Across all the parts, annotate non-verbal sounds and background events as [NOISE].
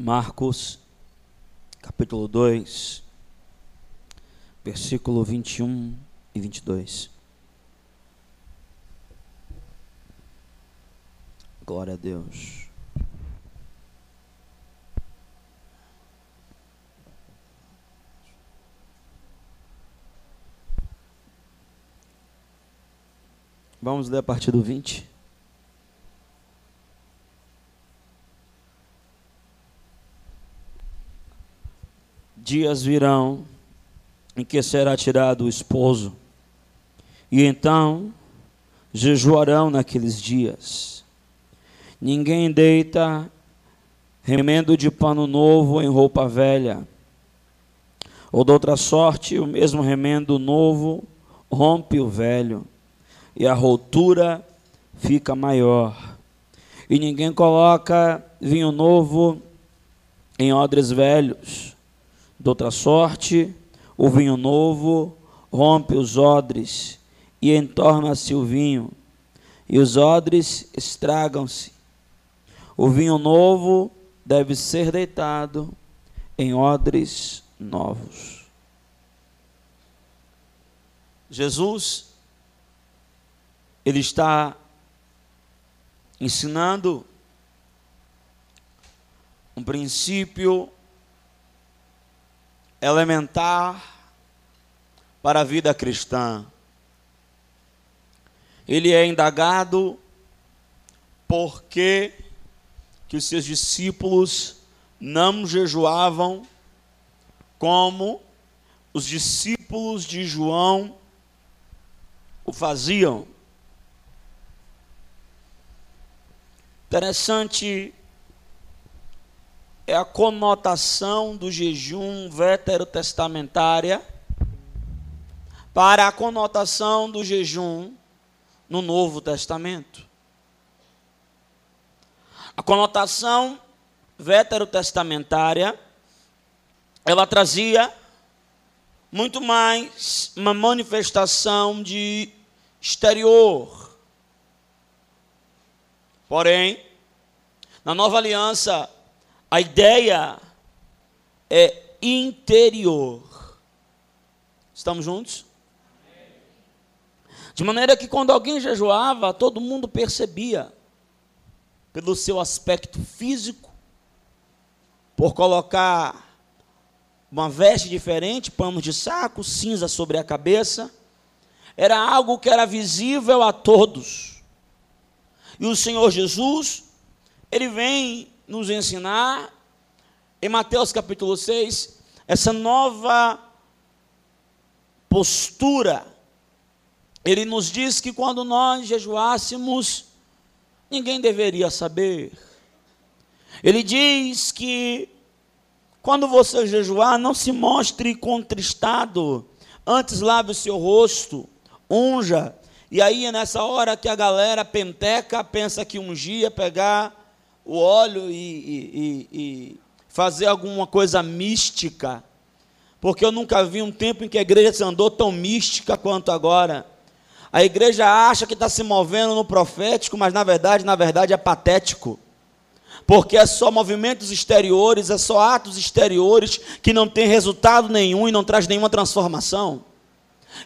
Marcos, capítulo 2, versículo 21 e 22. Glória a Deus. Vamos ler a partir do 20. Dias virão em que será tirado o esposo, e então jejuarão naqueles dias. Ninguém deita remendo de pano novo em roupa velha, ou de outra sorte, o mesmo remendo novo rompe o velho e a rotura fica maior. E ninguém coloca vinho novo em odres velhos. De outra sorte, o vinho novo rompe os odres e entorna-se o vinho, e os odres estragam-se. O vinho novo deve ser deitado em odres novos. Jesus ele está ensinando um princípio elementar para a vida cristã. Ele é indagado por que, os seus discípulos não jejuavam como os discípulos de João o faziam. Interessante é a conotação do jejum veterotestamentária para a conotação do jejum no Novo Testamento. A conotação veterotestamentária ela trazia muito mais uma manifestação de exterior Porém, na nova aliança, a ideia é interior. Estamos juntos? De maneira que quando alguém jejuava, todo mundo percebia, pelo seu aspecto físico, por colocar uma veste diferente, pano de saco, cinza sobre a cabeça, era algo que era visível a todos. E o Senhor Jesus, ele vem nos ensinar, em Mateus capítulo 6, essa nova postura. Ele nos diz que quando nós jejuássemos, ninguém deveria saber. Ele diz que quando você jejuar, não se mostre contristado, antes lave o seu rosto, unja e aí é nessa hora que a galera penteca, pensa que um dia pegar o óleo e, e, e, fazer alguma coisa mística. Porque eu nunca vi um tempo em que a igreja se andou tão mística quanto agora. A igreja acha que está se movendo no profético, mas na verdade, na verdade é patético. Porque é só movimentos exteriores, é só atos exteriores que não tem resultado nenhum e não traz nenhuma transformação.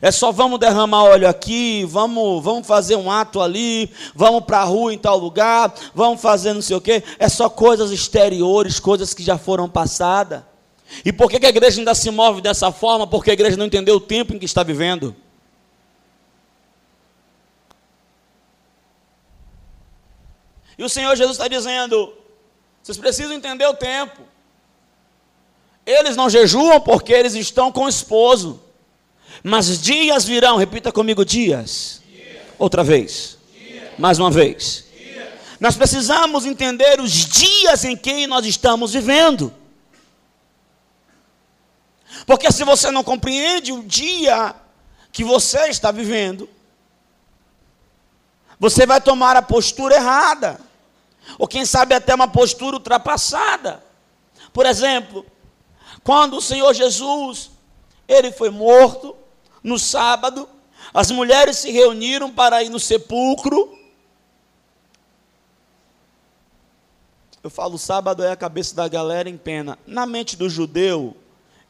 É só vamos derramar óleo aqui, vamos, vamos fazer um ato ali, vamos para a rua em tal lugar, vamos fazer não sei o quê. É só coisas exteriores, coisas que já foram passadas. E por que a igreja ainda se move dessa forma? Porque a igreja não entendeu o tempo em que está vivendo. E o Senhor Jesus está dizendo: vocês precisam entender o tempo. Eles não jejuam porque eles estão com o esposo. Mas dias virão, repita comigo: dias. Outra vez. Mais uma vez. Nós precisamos entender os dias em que nós estamos vivendo. Porque se você não compreende o dia que você está vivendo, você vai tomar a postura errada. Ou quem sabe até uma postura ultrapassada. Por exemplo, quando o Senhor Jesus, ele foi morto, no sábado, as mulheres se reuniram para ir no sepulcro. Eu falo sábado é a cabeça da galera em pena. Na mente do judeu,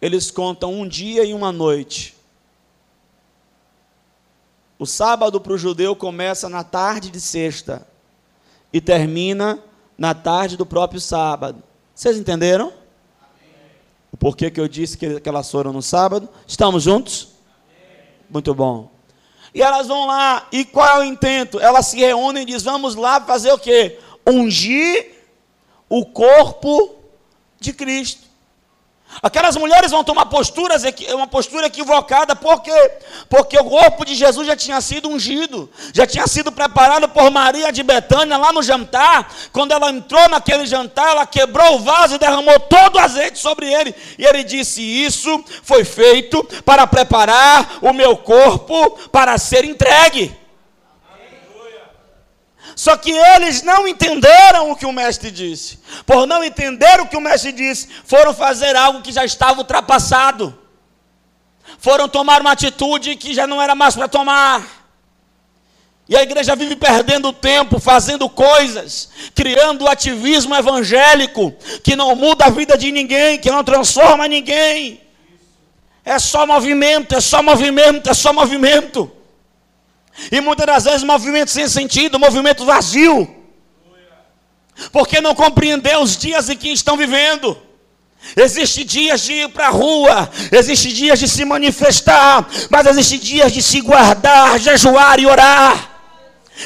eles contam um dia e uma noite. O sábado para o judeu começa na tarde de sexta e termina na tarde do próprio sábado. Vocês entenderam? O porquê que eu disse que elas foram no sábado? Estamos juntos? Muito bom. E elas vão lá, e qual é o intento? Elas se reúnem e dizem: vamos lá fazer o quê? Ungir o corpo de Cristo. Aquelas mulheres vão tomar posturas, uma postura equivocada, por quê? Porque o corpo de Jesus já tinha sido ungido, já tinha sido preparado por Maria de Betânia lá no jantar. Quando ela entrou naquele jantar, ela quebrou o vaso e derramou todo o azeite sobre ele. E ele disse: Isso foi feito para preparar o meu corpo para ser entregue. Só que eles não entenderam o que o mestre disse. Por não entender o que o mestre disse, foram fazer algo que já estava ultrapassado. Foram tomar uma atitude que já não era mais para tomar. E a igreja vive perdendo tempo fazendo coisas, criando ativismo evangélico que não muda a vida de ninguém, que não transforma ninguém. É só movimento, é só movimento, é só movimento. E muitas das vezes movimento sem sentido, movimento vazio. Porque não compreendeu os dias em que estão vivendo. Existem dias de ir para a rua, existem dias de se manifestar, mas existem dias de se guardar, jejuar e orar.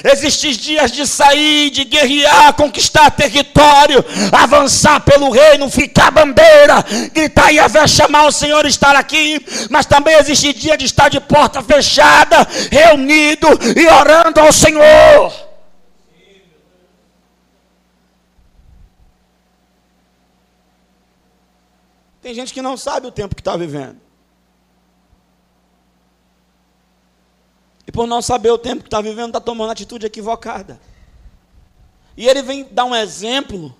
Existem dias de sair, de guerrear, conquistar território, avançar pelo reino, ficar bandeira, gritar e haver chamar o Senhor estar aqui. Mas também existe dia de estar de porta fechada, reunido e orando ao Senhor. Tem gente que não sabe o tempo que está vivendo. E por não saber o tempo que está vivendo, está tomando atitude equivocada. E ele vem dar um exemplo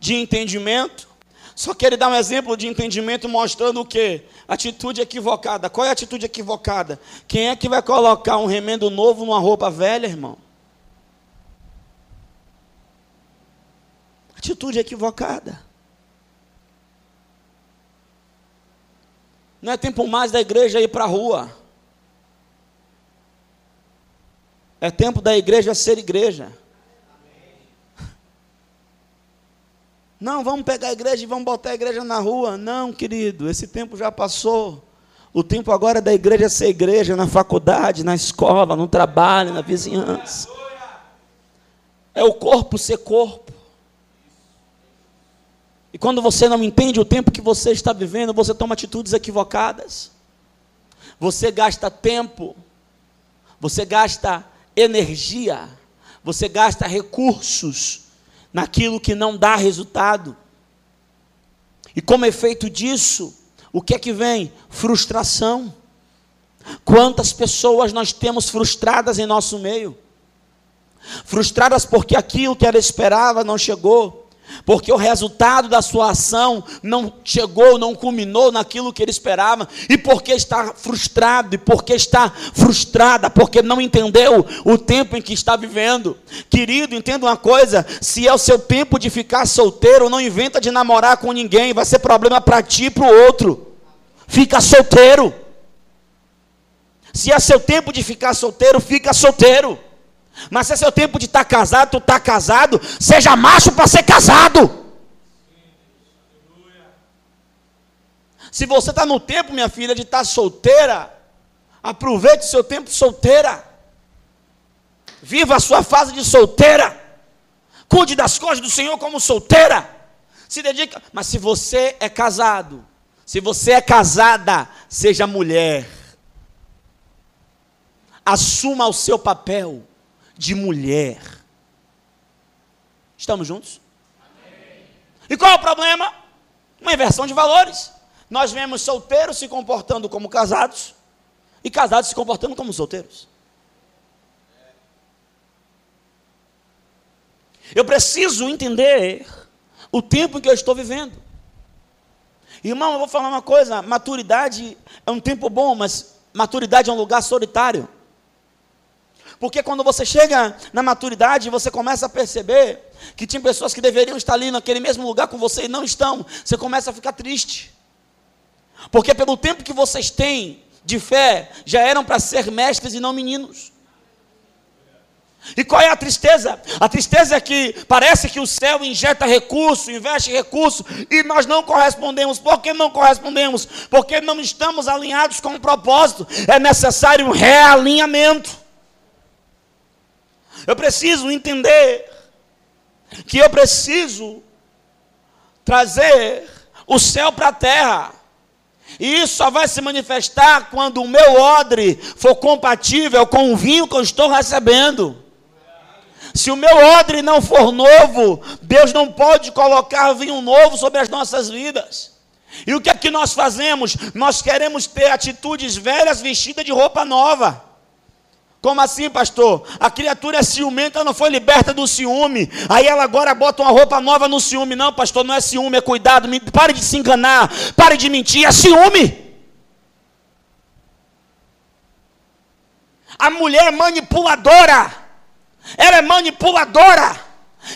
de entendimento. Só que ele dá um exemplo de entendimento mostrando o que? Atitude equivocada. Qual é a atitude equivocada? Quem é que vai colocar um remendo novo numa roupa velha, irmão? Atitude equivocada. Não é tempo mais da igreja ir para a rua. É tempo da igreja ser igreja. Não, vamos pegar a igreja e vamos botar a igreja na rua. Não, querido, esse tempo já passou. O tempo agora é da igreja ser igreja, na faculdade, na escola, no trabalho, na vizinhança. É o corpo ser corpo. E quando você não entende o tempo que você está vivendo, você toma atitudes equivocadas. Você gasta tempo, você gasta energia, você gasta recursos naquilo que não dá resultado. E como efeito disso, o que é que vem? Frustração. Quantas pessoas nós temos frustradas em nosso meio? Frustradas porque aquilo que ela esperava não chegou, porque o resultado da sua ação não chegou, não culminou naquilo que ele esperava, e porque está frustrado, e porque está frustrada, porque não entendeu o tempo em que está vivendo. Querido, entenda uma coisa: se é o seu tempo de ficar solteiro, não inventa de namorar com ninguém, vai ser problema para ti e para o outro. Fica solteiro. Se é seu tempo de ficar solteiro, fica solteiro. Mas se é seu tempo de estar tá casado, tu está casado, seja macho para ser casado. Se você está no tempo, minha filha, de estar tá solteira, aproveite seu tempo solteira. Viva a sua fase de solteira. Cuide das coisas do Senhor como solteira. Se dedica. Mas se você é casado, se você é casada, seja mulher. Assuma o seu papel de mulher. Estamos juntos? Amém. E qual é o problema? Uma inversão de valores. Nós vemos solteiros se comportando como casados e casados se comportando como solteiros. Eu preciso entender o tempo em que eu estou vivendo. Irmão, eu vou falar uma coisa: maturidade é um tempo bom, mas maturidade é um lugar solitário. Porque quando você chega na maturidade, você começa a perceber que tinha pessoas que deveriam estar ali naquele mesmo lugar com você e não estão. Você começa a ficar triste. Porque pelo tempo que vocês têm de fé, já eram para ser mestres e não meninos. E qual é a tristeza? A tristeza é que parece que o céu injeta recurso, investe recurso, e nós não correspondemos. Por que não correspondemos? Porque não estamos alinhados com o propósito. É necessário um realinhamento. Eu preciso entender que eu preciso trazer o céu para a terra. E isso só vai se manifestar quando o meu odre for compatível com o vinho que eu estou recebendo. Se o meu odre não for novo, Deus não pode colocar vinho novo sobre as nossas vidas. E o que é que nós fazemos? Nós queremos ter atitudes velhas vestidas de roupa nova. Como assim, pastor? A criatura é ciumenta, não foi liberta do ciúme. Aí ela agora bota uma roupa nova no ciúme. Não, pastor, não é ciúme, é cuidado. Pare de se enganar, pare de mentir, é ciúme. A mulher é manipuladora. Ela é manipuladora.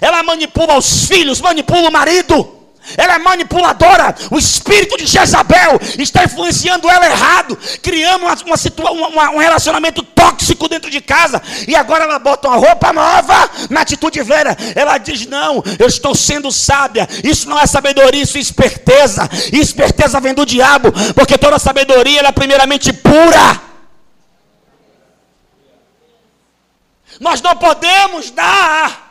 Ela manipula os filhos, manipula o marido. Ela é manipuladora. O espírito de Jezabel está influenciando ela errado, criando uma, uma, uma, um relacionamento tóxico dentro de casa. E agora ela bota uma roupa nova na atitude velha. Ela diz: Não, eu estou sendo sábia. Isso não é sabedoria, isso é esperteza. E esperteza vem do diabo, porque toda sabedoria é primeiramente pura. Nós não podemos dar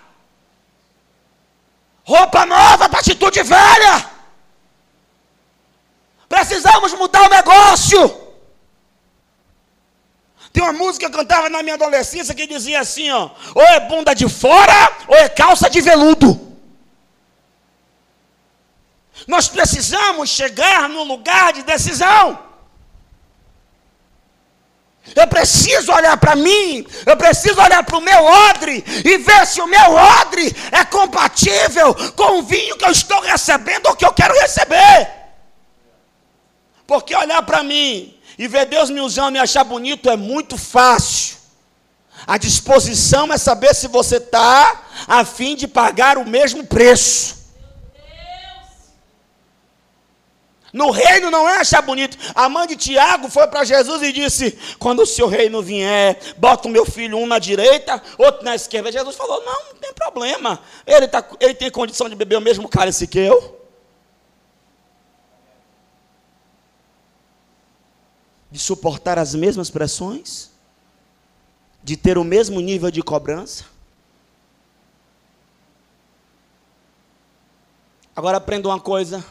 roupa nova para atitude velha. Precisamos mudar o negócio. Tem uma música que eu cantava na minha adolescência que dizia assim: ó, ou é bunda de fora, ou é calça de veludo. Nós precisamos chegar no lugar de decisão. Eu preciso olhar para mim, eu preciso olhar para o meu odre e ver se o meu odre é compatível com o vinho que eu estou recebendo ou que eu quero receber. Porque olhar para mim e ver Deus me usando e achar bonito é muito fácil. A disposição é saber se você está a fim de pagar o mesmo preço. No reino não é achar bonito. A mãe de Tiago foi para Jesus e disse: Quando o seu reino vier, bota o meu filho um na direita, outro na esquerda. Jesus falou: Não, não tem problema. Ele, tá, ele tem condição de beber o mesmo cálice que eu. De suportar as mesmas pressões, de ter o mesmo nível de cobrança. Agora aprenda uma coisa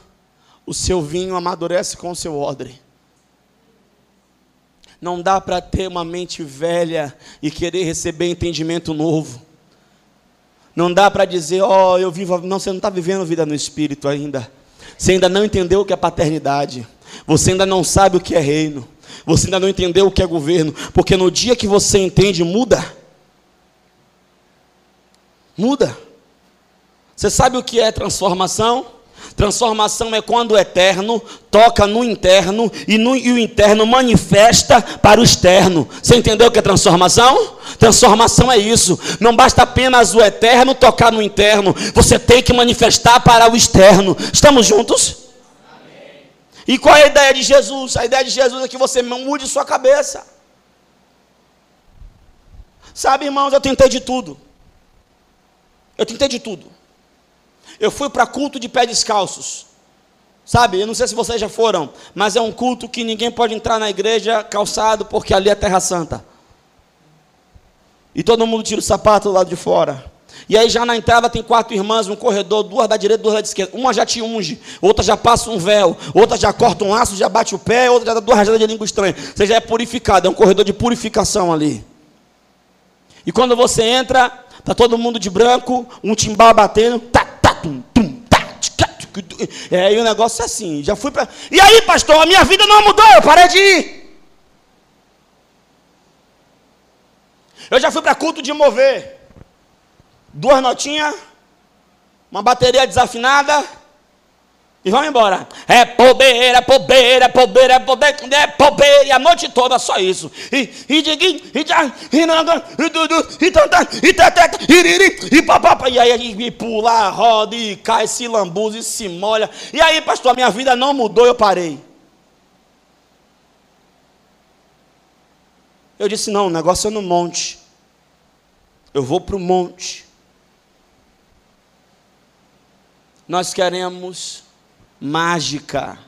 o seu vinho amadurece com o seu odre. Não dá para ter uma mente velha e querer receber entendimento novo. Não dá para dizer, ó, oh, eu vivo. Não, você não está vivendo vida no espírito ainda. Você ainda não entendeu o que é paternidade. Você ainda não sabe o que é reino. Você ainda não entendeu o que é governo. Porque no dia que você entende, muda. Muda. Você sabe o que é transformação? Transformação é quando o eterno toca no interno e, no, e, o interno manifesta para o externo. Você entendeu o que é transformação? Transformação é isso. Não basta apenas o eterno tocar no interno, você tem que manifestar para o externo. Estamos juntos? Amém. E qual é a ideia de Jesus? A ideia de Jesus é que você mude sua cabeça. Sabe, irmãos, eu tentei de tudo. Eu tentei de tudo. Eu fui para culto de pé descalços. Sabe, eu não sei se vocês já foram, mas é um culto que ninguém pode entrar na igreja calçado, porque ali é terra santa. E todo mundo tira o sapato do lado de fora. E aí já na entrada tem quatro irmãs, um corredor, duas da direita, duas da esquerda. Uma já te unge, outra já passa um véu, outra já corta um laço, já bate o pé, outra já dá duas rajadas de língua estranha. Você já é purificado, é um corredor de purificação ali. E quando você entra, tá todo mundo de branco, um timbal batendo, tá, tum, tum, tá, é, e o negócio é assim, já fui para. E aí, pastor, a minha vida não mudou, eu parei de ir. Eu já fui para culto de mover. Duas notinhas, uma bateria desafinada, E vamos embora. É é poder, é poder, é poder. E a noite toda só isso. E e diguim, e já, e nanga, e dudu, e tanta, e teteca, e iriri, e papapá. E aí gente pula, roda, e cai, se lambuza, e se molha. E aí, pastor, a minha vida não mudou, eu parei. Eu disse, não, o negócio é no monte. Eu vou para o monte. Nós queremos mágica.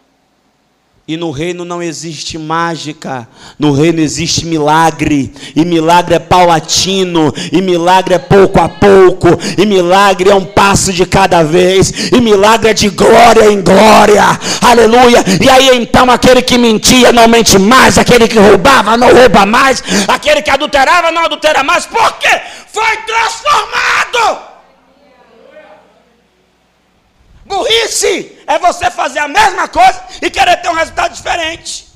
E no reino não existe mágica, no reino existe milagre, e milagre é paulatino, e milagre é pouco a pouco, e milagre é um passo de cada vez, e milagre é de glória em glória, aleluia. E aí então aquele que mentia não mente mais, aquele que roubava não rouba mais, aquele que adulterava não adultera mais, porque foi transformado. Burrice é você fazer a mesma coisa e querer ter um resultado diferente.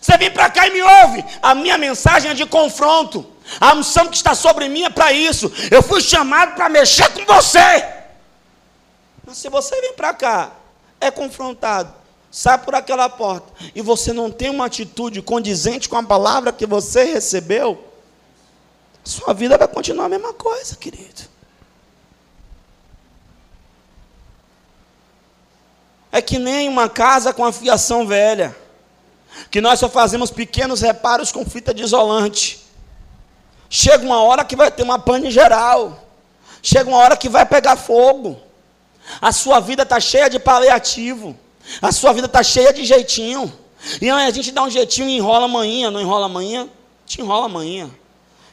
Você vem para cá e me ouve. A minha mensagem é de confronto. A unção que está sobre mim é para isso. Eu fui chamado para mexer com você. Mas se você vem para cá, é confrontado, sai por aquela porta e você não tem uma atitude condizente com a palavra que você recebeu, sua vida vai continuar a mesma coisa, querido. É que nem uma casa com a fiação velha, que nós só fazemos pequenos reparos com fita de isolante. Chega uma hora que vai ter uma pane geral. Chega uma hora que vai pegar fogo. A sua vida está cheia de paliativo. A sua vida está cheia de jeitinho. E aí a gente dá um jeitinho e enrola amanhã, não enrola amanhã? Te enrola amanhã.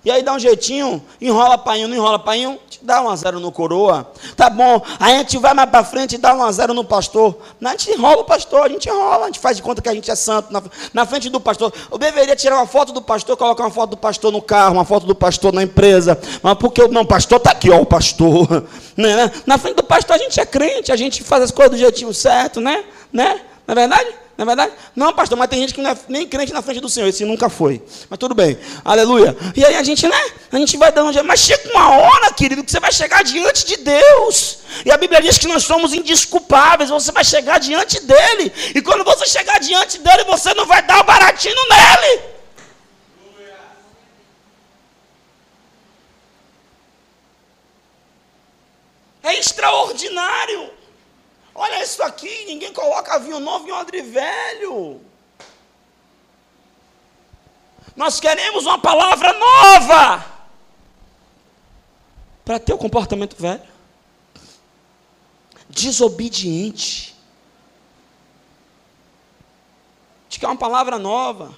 E aí dá um jeitinho, enrola painho, não enrola painho, te dá um a zero no coroa. Tá bom, aí a gente vai mais para frente e dá um a zero no pastor. Não, a gente enrola o pastor, a gente enrola, a gente faz de conta que a gente é santo na, na frente do pastor. Eu deveria tirar uma foto do pastor, colocar uma foto do pastor no carro, uma foto do pastor na empresa. Mas porque não, o pastor está aqui, ó, o pastor. [LAUGHS] Né? Na frente do pastor a gente é crente, a gente faz as coisas do jeitinho certo, né? né? Não é verdade? Não é verdade? Não, pastor, mas tem gente que não é nem crente na frente do Senhor. Esse nunca foi. Mas tudo bem. Aleluia. E aí a gente, né? A gente vai dando. Mas chega uma hora, querido, que você vai chegar diante de Deus. E a Bíblia diz que nós somos indisculpáveis. Você vai chegar diante dele. E quando você chegar diante dele, você não vai dar o baratinho nele. É extraordinário. Olha isso aqui, ninguém coloca vinho novo em odre velho. Nós queremos uma palavra nova para ter o comportamento velho. Desobediente. De que é uma palavra nova.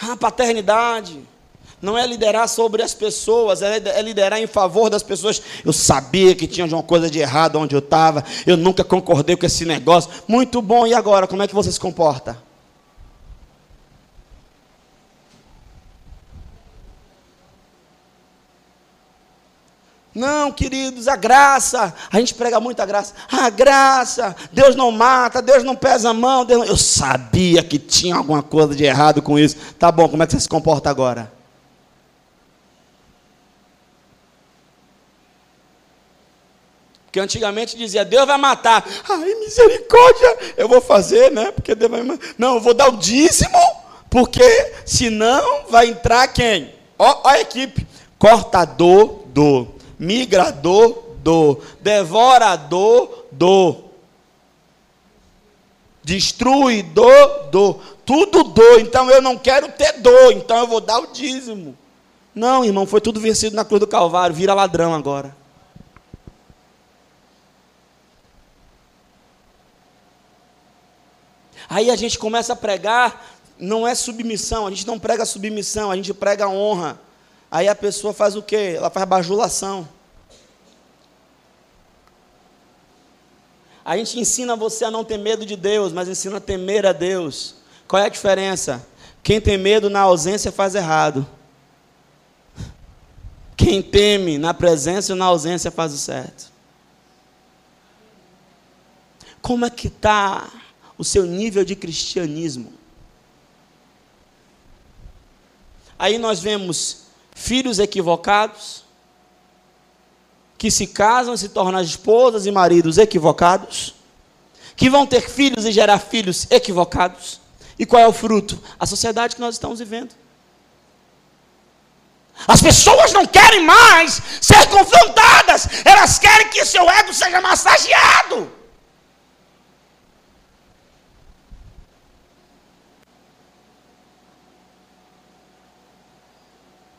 Ah, paternidade não é liderar sobre as pessoas, é, é liderar em favor das pessoas. Eu sabia que tinha uma coisa de errado onde eu estava, eu nunca concordei com esse negócio. Muito bom, e agora? Como é que você se comporta? Não, queridos, a graça, a gente prega muito a graça. A graça, Deus não mata, Deus não pesa a mão. Não... Eu sabia que tinha alguma coisa de errado com isso. Tá bom, como é que você se comporta agora? Porque antigamente dizia, Deus vai matar. Ai, misericórdia, eu vou fazer, né? Porque Deus vai matar. Não, eu vou dar o dízimo, porque senão vai entrar quem? Ó, ó a equipe. Cortador do, migrador do, devorador do, destruidor do, tudo do. Então eu não quero ter dor, então eu vou dar o dízimo. Não, irmão, foi tudo vencido na cruz do Calvário, vira ladrão agora. Aí a gente começa a pregar, não é submissão, a gente não prega submissão, a gente prega honra. Aí a pessoa faz o quê? Ela faz bajulação. A gente ensina você a não ter medo de Deus, mas ensina a temer a Deus. Qual é a diferença? Quem tem medo na ausência faz errado. Quem teme na presença e na ausência faz o certo. Como é que está o seu nível de cristianismo. Aí nós vemos filhos equivocados, que se casam e se tornam esposas e maridos equivocados, que vão ter filhos e gerar filhos equivocados. E qual é o fruto? A sociedade que nós estamos vivendo. As pessoas não querem mais ser confrontadas, elas querem que seu ego seja massageado.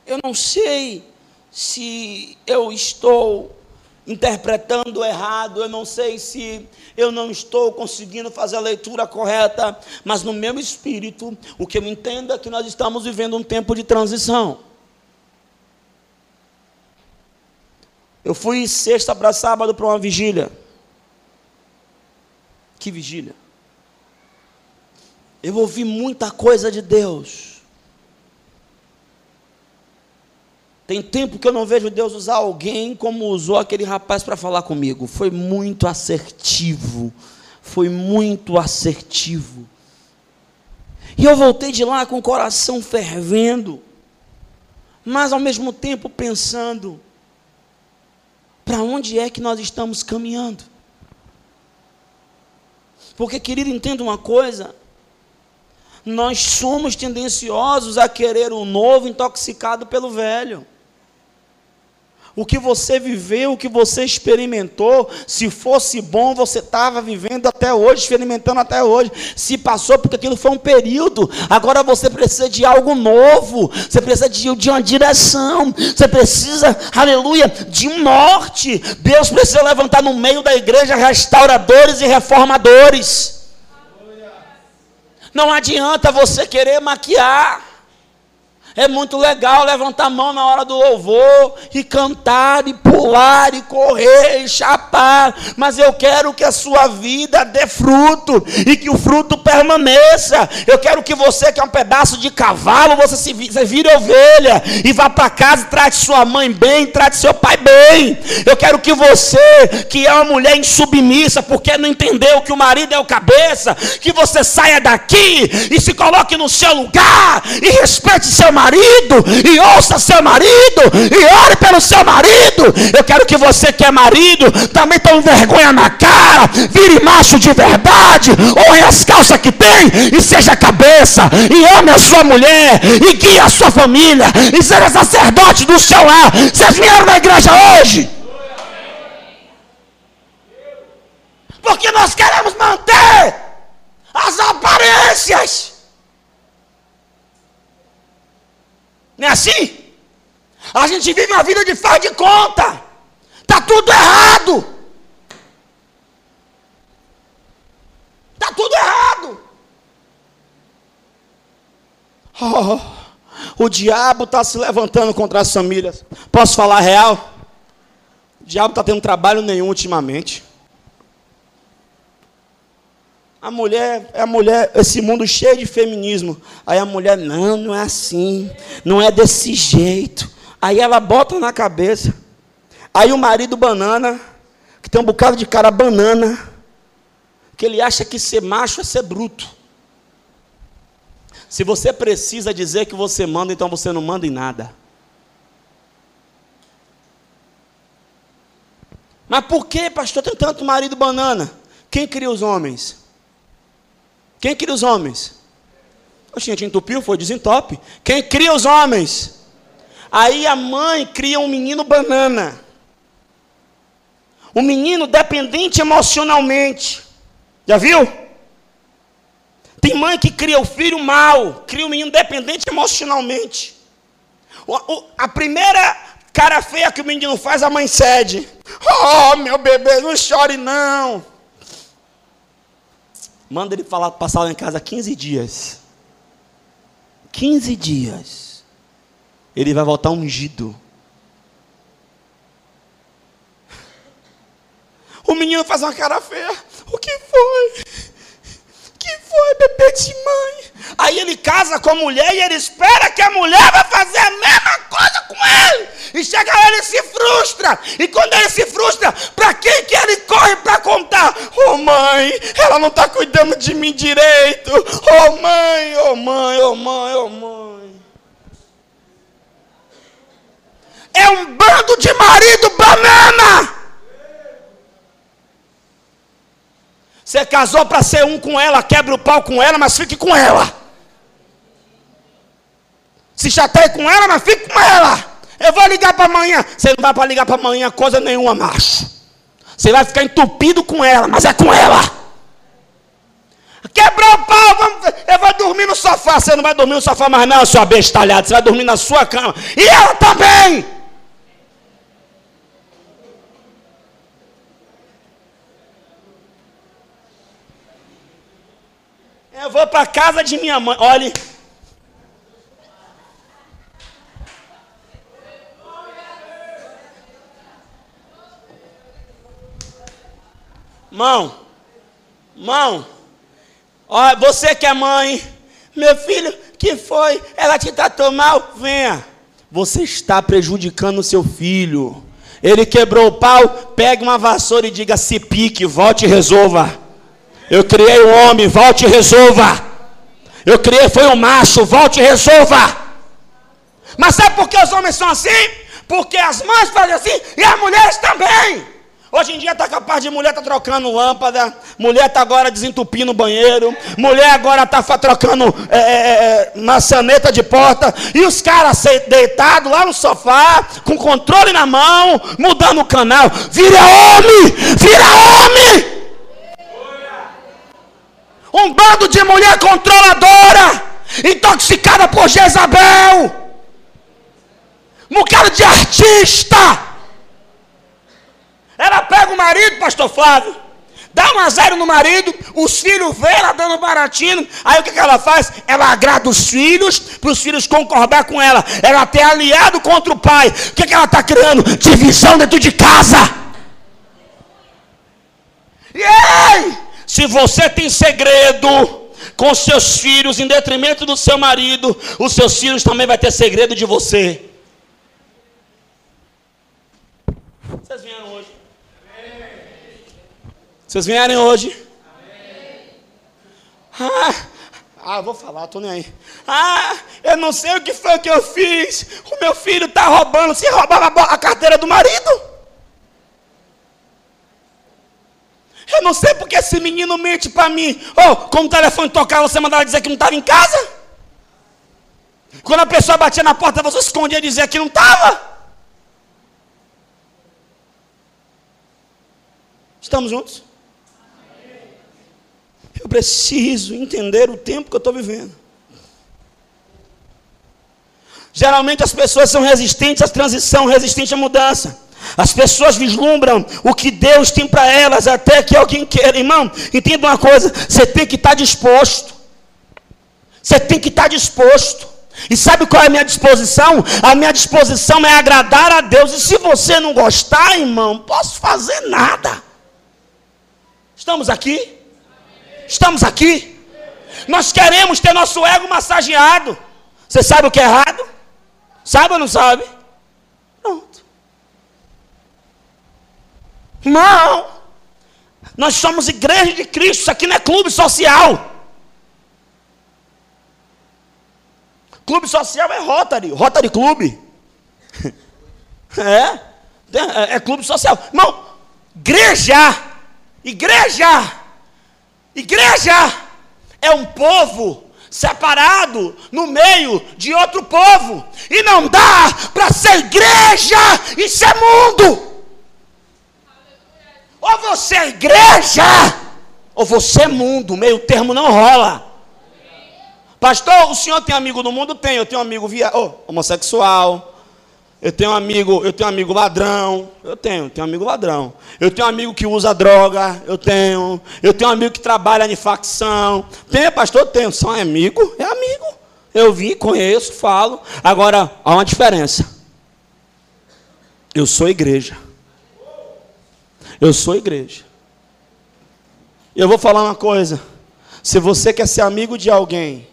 Eu não sei se eu estou interpretando errado, eu não sei se eu não estou conseguindo fazer a leitura correta, mas no meu espírito, o que eu entendo é que nós estamos vivendo um tempo de transição. Eu fui sexta para sábado para uma vigília. Que vigília? Eu ouvi muita coisa de Deus. Tem tempo que eu não vejo Deus usar alguém como usou aquele rapaz para falar comigo. Foi muito assertivo. Foi muito assertivo. E eu voltei de lá com o coração fervendo, mas ao mesmo tempo pensando: para onde é que nós estamos caminhando? Porque, querido, entenda uma coisa: nós somos tendenciosos a querer o novo intoxicado pelo velho o que você viveu, o que você experimentou, se fosse bom, você estava vivendo até hoje, experimentando até hoje. Se passou, porque aquilo foi um período, agora você precisa de algo novo, você precisa de, de uma direção, você precisa, aleluia, de um norte. Deus precisa levantar no meio da igreja restauradores e reformadores. Não adianta você querer maquiar. É muito legal levantar a mão na hora do louvor e cantar e pular e correr e chapar, mas eu quero que a sua vida dê fruto e que o fruto permaneça. Eu quero que você que é um pedaço de cavalo, você se você vire ovelha e vá para casa e trate sua mãe bem, trate seu pai bem. Eu quero que você que é uma mulher insubmissa porque não entendeu que o marido é o cabeça, que você saia daqui e se coloque no seu lugar e respeite seu marido marido e ouça seu marido e ore pelo seu marido. Eu quero que você que é marido também tome vergonha na cara, vire macho de verdade, honre as calças que tem e seja cabeça e ame a sua mulher e guie a sua família e seja sacerdote do seu lar. Vocês vieram na igreja hoje? Porque nós queremos manter as aparências. Não é assim? A gente vive uma vida de faz de conta. Tá tudo errado. Tá tudo errado. Oh, o diabo está se levantando contra as famílias. Posso falar real? O diabo está tendo trabalho nenhum ultimamente. A mulher, a mulher, esse mundo cheio de feminismo. Aí a mulher, não, não é assim, não é desse jeito. Aí ela bota na cabeça. Aí o marido banana, que tem um bocado de cara banana, que ele acha que ser macho é ser bruto. Se você precisa dizer que você manda, então você não manda em nada. Mas por que, pastor, tem tanto marido banana? Quem cria os homens? Quem cria os homens? A gente entupiu, foi desentope. Quem cria os homens? Aí a mãe cria um menino banana. Um menino dependente emocionalmente. Já viu? Tem mãe que cria o filho mal, cria o menino dependente emocionalmente. A primeira cara feia que o menino faz, a mãe cede. Oh, meu bebê, não chore não. Manda ele falar, passar lá em casa 15 dias. 15 dias. Ele vai voltar ungido. O menino faz uma cara feia. O que foi? que foi, bebê de mãe? Aí ele casa com a mulher e ele espera que a mulher vai fazer a mesma coisa com ele. E chega ele se frustra. E quando ele se frustra, para quem que ele corre para contar? Oh mãe, ela não está cuidando de mim direito. Oh mãe, oh mãe, oh mãe, oh mãe. É um bando de marido banana. Você casou para ser um com ela, quebra o pau com ela, mas fique com ela. Se chateie com ela, mas fique com ela. Eu vou ligar para amanhã. Você não vai para ligar para amanhã coisa nenhuma, macho. Você vai ficar entupido com ela, mas é com ela. Quebrou o pau, vamos, eu vou dormir no sofá. Você não vai dormir no sofá mais não, sua bestalhada. Você vai dormir na sua cama. E ela também. Eu vou para casa de minha mãe. Olhe. Mão, mão, ó, você que é mãe, meu filho, que foi? Ela te tratou mal? Venha. Você está prejudicando o seu filho. Ele quebrou o pau, pegue uma vassoura e diga: se pique, volte e resolva. Eu criei um homem, volte e resolva. Eu criei, foi um macho, volte e resolva. Mas sabe por que os homens são assim? Porque as mães fazem assim e as mulheres também. Hoje em dia está capaz de mulher tá trocando lâmpada, mulher está agora desentupindo o banheiro, mulher agora está trocando é, é, é, maçaneta de porta, e os caras deitados lá no sofá, com controle na mão, mudando o canal. Vira homem! Vira homem! Um bando de mulher controladora, intoxicada por Jezabel, um bocado de artista ela pega o marido, pastor Flávio, dá um azar no marido, os filhos vê ela dando baratinho, aí o que, que ela faz? Ela agrada os filhos, para os filhos concordar com ela, ela tem aliado contra o pai, o que, que ela está criando? Divisão dentro de casa. E aí, se você tem segredo com seus filhos em detrimento do seu marido, os seus filhos também vai ter segredo de você. Vocês vieram hoje. Vocês vierem hoje? Ah, ah, vou falar, estou nem aí. Ah, eu não sei o que foi que eu fiz. O meu filho está roubando. Se roubava a carteira do marido. Eu não sei porque esse menino mente para mim. Ou, oh, o telefone tocava, você mandava dizer que não estava em casa? Quando a pessoa batia na porta, você escondia e dizia que não estava. Estamos juntos? Eu preciso entender o tempo que eu estou vivendo. Geralmente as pessoas são resistentes à transição, resistentes à mudança. As pessoas vislumbram o que Deus tem para elas até que alguém queira. Irmão, entenda uma coisa: você tem que estar tá disposto. Você tem que estar tá disposto. E sabe qual é a minha disposição? A minha disposição é agradar a Deus. E se você não gostar, irmão, posso fazer nada. Estamos aqui? Estamos aqui. Nós queremos ter nosso ego massageado. Você sabe o que é errado? Sabe ou não sabe? Pronto. Não. Nós somos igreja de Cristo. Isso aqui não é clube social. Clube social é Rotary, Rotary Clube. [LAUGHS] É, é, é clube social. Irmão, igreja, igreja Igreja é um povo separado no meio de outro povo. E não dá para ser igreja e ser mundo. Ou você é igreja, ou você é mundo. Meio termo não rola. Pastor, o senhor tem amigo no mundo? Tem. Eu tenho um amigo via, oh, homossexual, eu tenho um amigo, eu tenho um amigo ladrão, eu tenho, tenho um amigo ladrão. Eu tenho um amigo que usa droga, eu tenho. Eu tenho um amigo que trabalha em facção. Tem, pastor, tenho. São amigo, é amigo. Eu vi, conheço, falo. Agora há uma diferença. Eu sou igreja. Eu sou igreja. Eu vou falar uma coisa. Se você quer ser amigo de alguém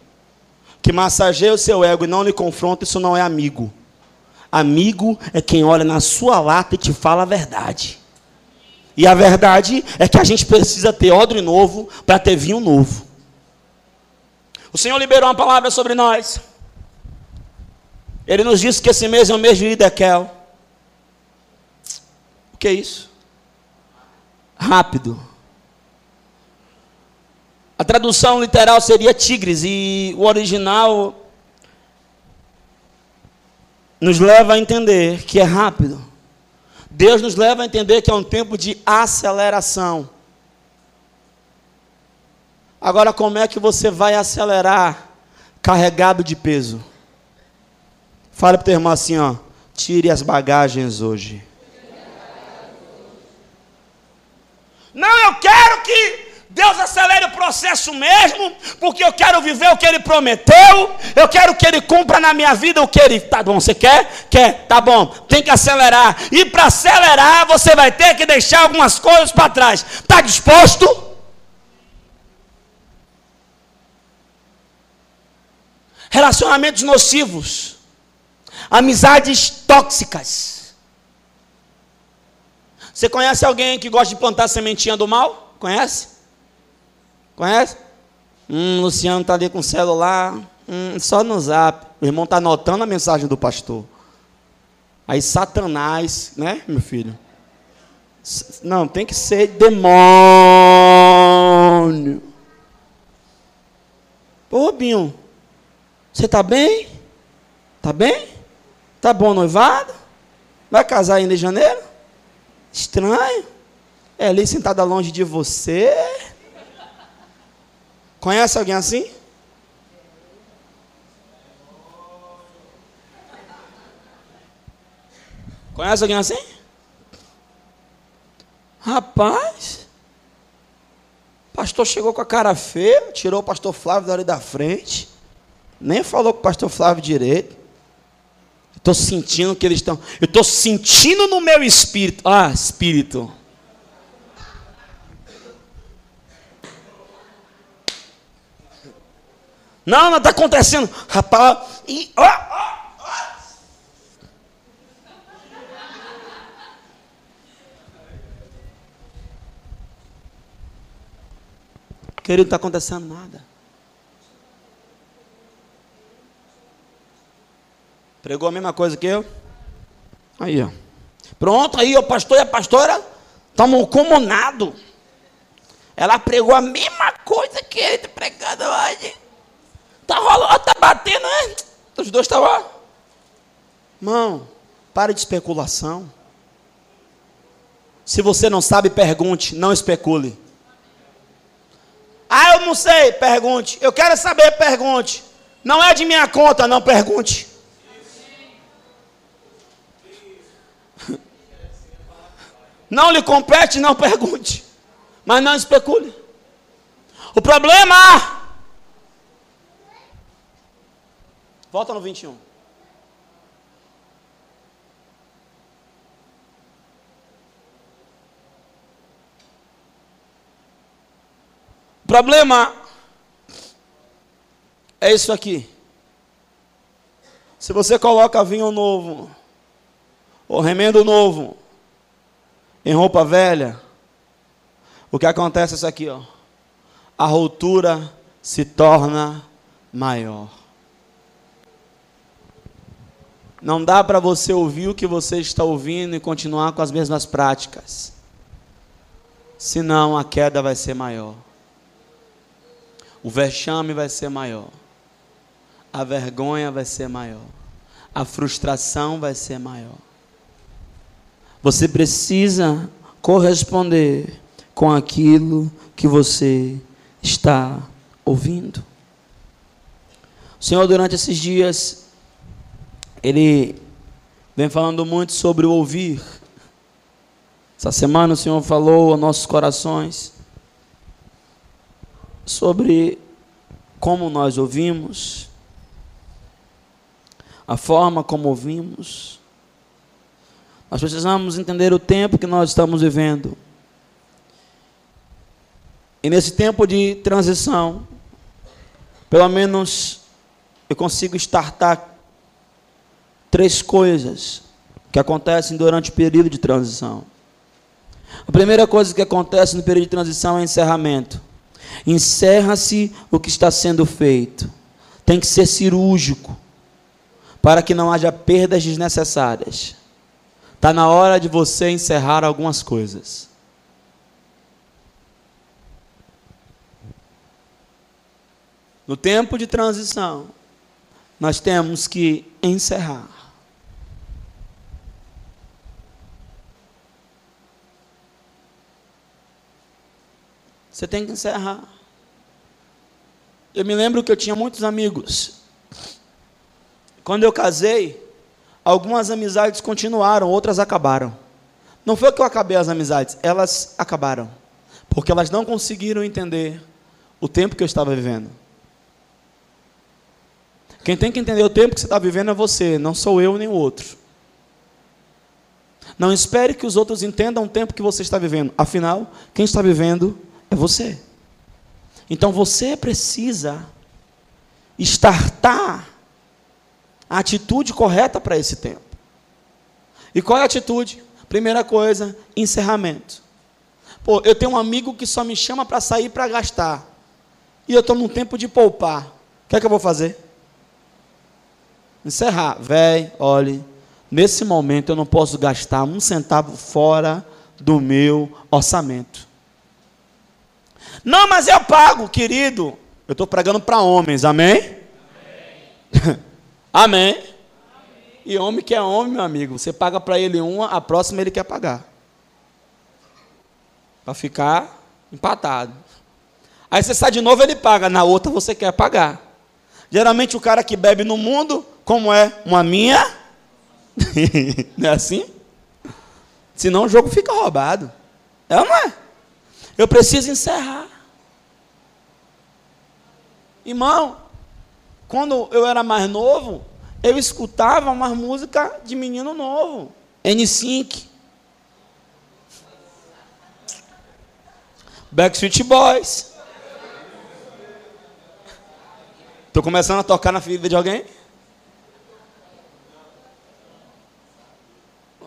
que massageia o seu ego e não lhe confronta, isso não é amigo. Amigo é quem olha na sua lata e te fala a verdade. E a verdade é que a gente precisa ter odre novo para ter vinho novo. O Senhor liberou uma palavra sobre nós. Ele nos disse que esse mês é o mês de Idekel. O que é isso? Rápido. tradução literal seria tigres, e o original nos leva a entender que é rápido. Deus nos leva a entender que é um tempo de aceleração. Agora, como é que você vai acelerar carregado de peso? Fala para o teu irmão assim, ó. Tire as bagagens hoje. Não, eu quero que Deus acelere o processo mesmo, porque eu quero viver o que Ele prometeu, eu quero que Ele cumpra na minha vida o que Ele. Tá bom, você quer? Quer, tá bom, tem que acelerar. E para acelerar, você vai ter que deixar algumas coisas para trás. Está disposto? Relacionamentos nocivos, amizades tóxicas. Você conhece alguém que gosta de plantar sementinha do mal? Conhece? Conhece? Hum, Luciano está ali com o celular, hum, só no zap. O irmão está anotando a mensagem do pastor. Aí Satanás, né, meu filho? Não, tem que ser demônio. Ô, Binho, você está bem? Está bem? Está bom noivado? Vai casar ainda em janeiro? Estranho. É ali sentada longe de você. Conhece alguém assim? Conhece alguém assim? Rapaz, o pastor chegou com a cara feia, tirou o pastor Flávio dali da frente, nem falou com o pastor Flávio direito. Estou sentindo que eles estão. Eu estou sentindo no meu espírito. Ah, espírito. Não, não está acontecendo. Rapaz, e, ó, ó, ó. Querido, não está acontecendo nada. Pregou a mesma coisa que eu? Aí, ó. Pronto, aí o pastor e a pastora estão comunados. Ela pregou a mesma coisa que ele está pregando hoje. Tá rolando, tá batendo, né? Os dois estavam. Tá Mão, para de especulação. Se você não sabe, pergunte, não especule. Ah, eu não sei, pergunte. Eu quero saber, pergunte. Não é de minha conta, não pergunte. Não lhe compete, não pergunte. Mas não especule. O problema Volta no 21. O problema é isso aqui. Se você coloca vinho novo, ou remendo novo, em roupa velha, o que acontece é isso aqui, ó. A rotura se torna maior. Não dá para você ouvir o que você está ouvindo e continuar com as mesmas práticas. Senão a queda vai ser maior. O vexame vai ser maior. A vergonha vai ser maior. A frustração vai ser maior. Você precisa corresponder com aquilo que você está ouvindo. O Senhor, durante esses dias, ele vem falando muito sobre o ouvir. Essa semana o Senhor falou aos nossos corações sobre como nós ouvimos, a forma como ouvimos. Nós precisamos entender o tempo que nós estamos vivendo. E nesse tempo de transição, pelo menos eu consigo startar três coisas que acontecem durante o período de transição. A primeira coisa que acontece no período de transição é encerramento. Encerra-se o que está sendo feito. Tem que ser cirúrgico para que não haja perdas desnecessárias. Está na hora de você encerrar algumas coisas. No tempo de transição, nós temos que encerrar. Você tem que encerrar. Eu me lembro que eu tinha muitos amigos. Quando eu casei, algumas amizades continuaram, outras acabaram. Não foi que eu acabei as amizades, elas acabaram. Porque elas não conseguiram entender o tempo que eu estava vivendo. Quem tem que entender o tempo que você está vivendo é você, não sou eu nem o outro. Não espere que os outros entendam o tempo que você está vivendo. Afinal, quem está vivendo é você. Então você precisa estartar a atitude correta para esse tempo. E qual é a atitude? Primeira coisa, encerramento. Pô, eu tenho um amigo que só me chama para sair para gastar. E eu estou num tempo de poupar. O que é que eu vou fazer? Encerrar. Véi, olhe, nesse momento eu não posso gastar um centavo fora do meu orçamento. Não, mas eu pago, querido. Eu estou pregando para homens, amém? Amém. [LAUGHS] amém. E homem que é homem, meu amigo, você paga para ele uma, a próxima ele quer pagar. Para ficar empatado. Aí você sai de novo, ele paga, na outra você quer pagar. Geralmente o cara que bebe no mundo, como é? Uma minha? [LAUGHS] não é assim? Senão o jogo fica roubado. É ou não é? Eu preciso encerrar. Irmão, quando eu era mais novo, eu escutava uma música de menino novo. N5. Backstreet Boys. Estou começando a tocar na ferida de alguém?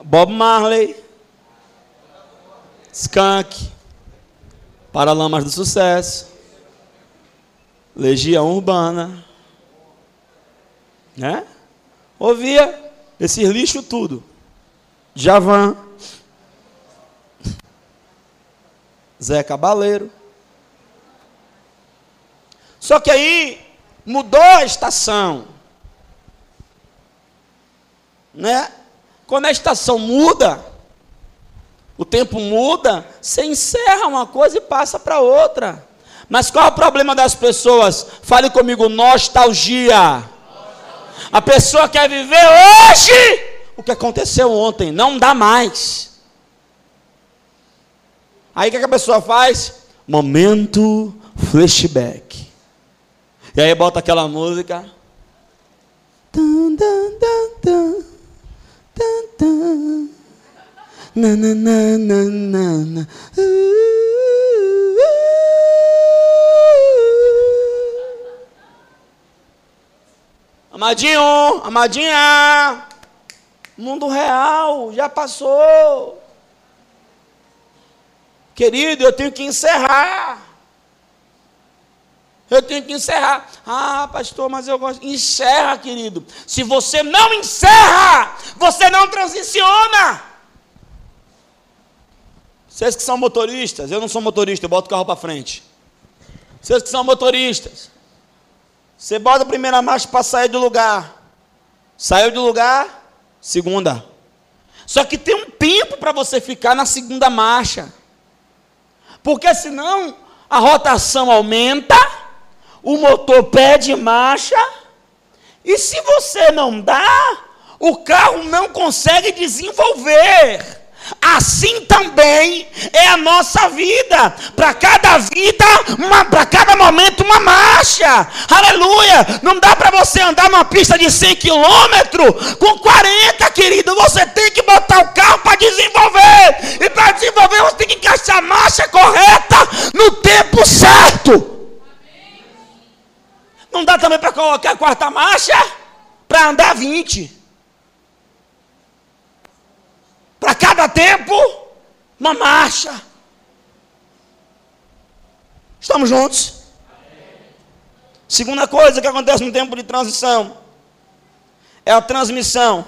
Bob Marley. Skunk. Paralamas do Sucesso. Legião Urbana. Né? Ouvia esses lixo tudo. Javan. Zé Cabaleiro. Só que aí mudou a estação. Né? Quando a estação muda, o tempo muda, você encerra uma coisa e passa para outra. Mas qual é o problema das pessoas? Fale comigo, nostalgia. A pessoa quer viver hoje o que aconteceu ontem, não dá mais. Aí o que a pessoa faz? Momento flashback. E aí bota aquela música. Na, na, na, na, na, na. Uh, Amadinho, amadinha, mundo real já passou. Querido, eu tenho que encerrar. Eu tenho que encerrar. Ah, pastor, mas eu gosto. Encerra, querido. Se você não encerra, você não transiciona. Vocês que são motoristas, eu não sou motorista, eu boto o carro para frente. Vocês que são motoristas, você bota a primeira marcha para sair do lugar. Saiu do lugar, segunda. Só que tem um tempo para você ficar na segunda marcha. Porque senão a rotação aumenta o motor pede marcha, e se você não dá, o carro não consegue desenvolver. Assim também é a nossa vida. Para cada vida, para cada momento, uma marcha. Aleluia! Não dá para você andar numa pista de 100 km com 40, querido. Você tem que botar o carro para desenvolver. E para desenvolver, você tem que encaixar a marcha correta no tempo certo. Não dá também para colocar a quarta marcha para andar 20. Para cada tempo, uma marcha. Estamos juntos? Segunda coisa que acontece no tempo de transição é a transmissão.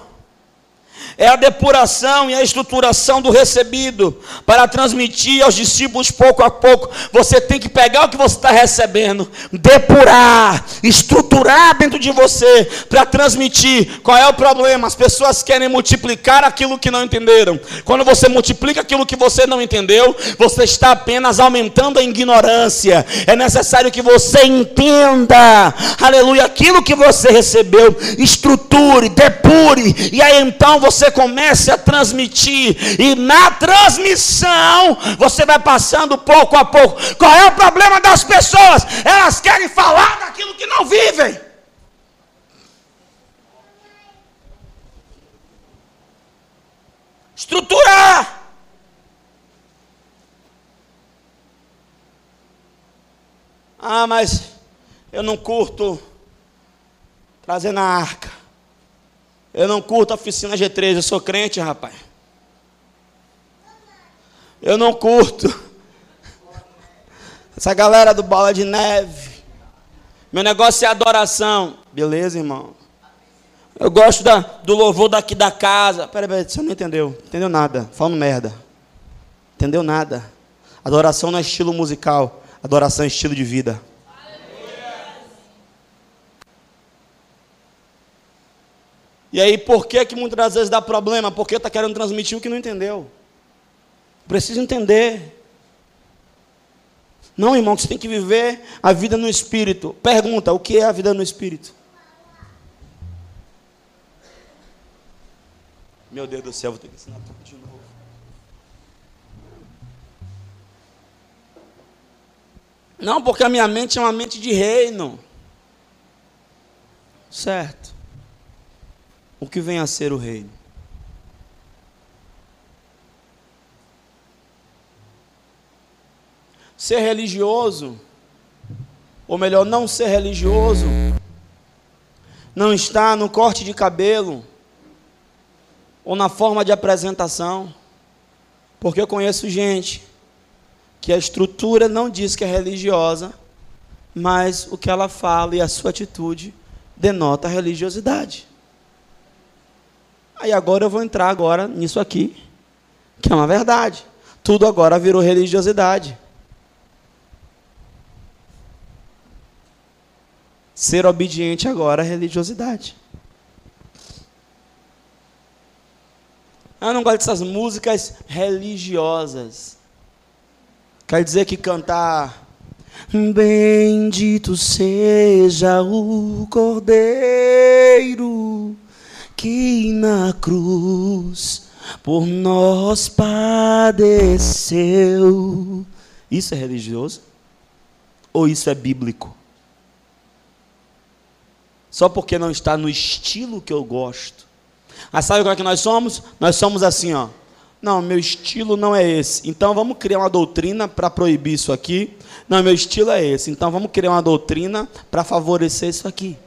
É a depuração e a estruturação do recebido para transmitir aos discípulos pouco a pouco. Você tem que pegar o que você está recebendo, depurar, estruturar dentro de você para transmitir. Qual é o problema? As pessoas querem multiplicar aquilo que não entenderam. Quando você multiplica aquilo que você não entendeu, você está apenas aumentando a ignorância. É necessário que você entenda, aleluia, aquilo que você recebeu, estruture, depure, e aí então você comece a transmitir, e na transmissão você vai passando pouco a pouco. Qual é o problema das pessoas? Elas querem falar daquilo que não vivem. Estruturar. Ah, mas eu não curto trazer na arca. Eu não curto a oficina G3, eu sou crente, rapaz. Eu não curto. Essa galera do bola de neve. Meu negócio é adoração. Beleza, irmão? Eu gosto da, do louvor daqui da casa. Peraí, peraí, você não entendeu. Entendeu nada. Falando merda. Entendeu nada. Adoração não é estilo musical. Adoração é estilo de vida. E aí, por que que muitas das vezes dá problema? Porque está querendo transmitir o que não entendeu. Precisa entender. Não, irmão, você tem que viver a vida no Espírito. Pergunta, o que é a vida no Espírito? Meu Deus do céu, vou ter que ensinar tudo de novo. Não, porque a minha mente é uma mente de reino. Certo o que vem a ser o reino. Ser religioso, ou melhor, não ser religioso, não está no corte de cabelo ou na forma de apresentação, porque eu conheço gente que a estrutura não diz que é religiosa, mas o que ela fala e a sua atitude denota religiosidade. Aí agora eu vou entrar agora nisso aqui, que é uma verdade. Tudo agora virou religiosidade. Ser obediente agora é religiosidade. Eu não gosto dessas músicas religiosas. Quer dizer que cantar Bendito seja o Cordeiro que na cruz por nós padeceu. Isso é religioso? Ou isso é bíblico? Só porque não está no estilo que eu gosto. Ah, sabe qual é que nós somos? Nós somos assim, ó. Não, meu estilo não é esse. Então vamos criar uma doutrina para proibir isso aqui. Não, meu estilo é esse. Então vamos criar uma doutrina para favorecer isso aqui.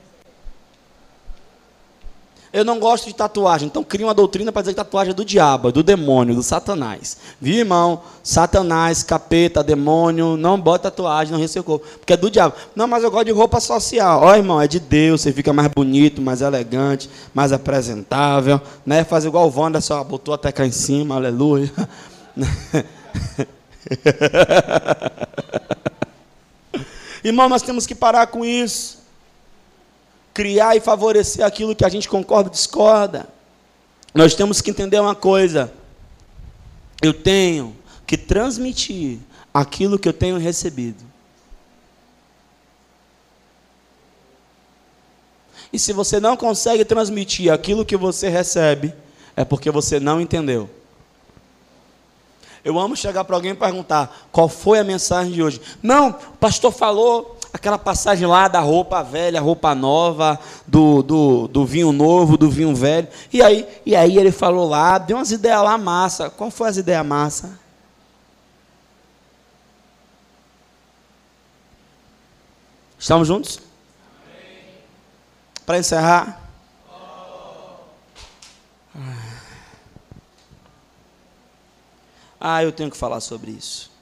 Eu não gosto de tatuagem, então cria uma doutrina para dizer que tatuagem é do diabo, do demônio, do satanás. Viu, irmão? Satanás, capeta, demônio, não bota tatuagem no seu corpo, porque é do diabo. Não, mas eu gosto de roupa social. Ó, irmão, é de Deus, você fica mais bonito, mais elegante, mais apresentável, né? Faz igual o Wanda, só botou até cá em cima, aleluia. [LAUGHS] irmão, nós temos que parar com isso criar e favorecer aquilo que a gente concorda ou discorda. Nós temos que entender uma coisa. Eu tenho que transmitir aquilo que eu tenho recebido. E se você não consegue transmitir aquilo que você recebe, é porque você não entendeu. Eu amo chegar para alguém e perguntar: qual foi a mensagem de hoje? Não, o pastor falou aquela passagem lá da roupa velha, roupa nova, do, do, do vinho novo, do vinho velho. E aí, e aí ele falou lá, deu umas ideias lá massa. Qual foi as ideias massa? Estamos juntos? Para encerrar. Ah, eu tenho que falar sobre isso.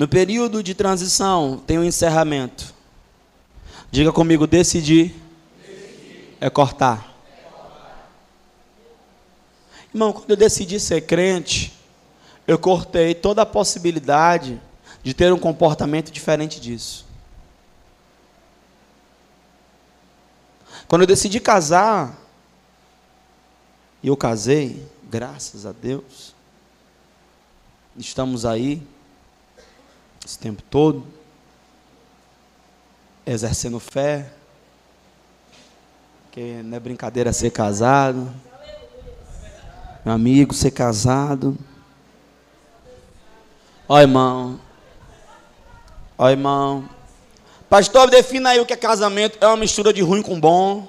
No período de transição, tem um encerramento. Diga comigo: decidir, decidir. É, cortar. é cortar. Irmão, quando eu decidi ser crente, eu cortei toda a possibilidade de ter um comportamento diferente disso. Quando eu decidi casar, e eu casei, graças a Deus, estamos aí, esse tempo todo, exercendo fé, que não é brincadeira ser casado, meu amigo, ser casado. Ó irmão, ó irmão, pastor, defina aí o que é casamento, é uma mistura de ruim com bom.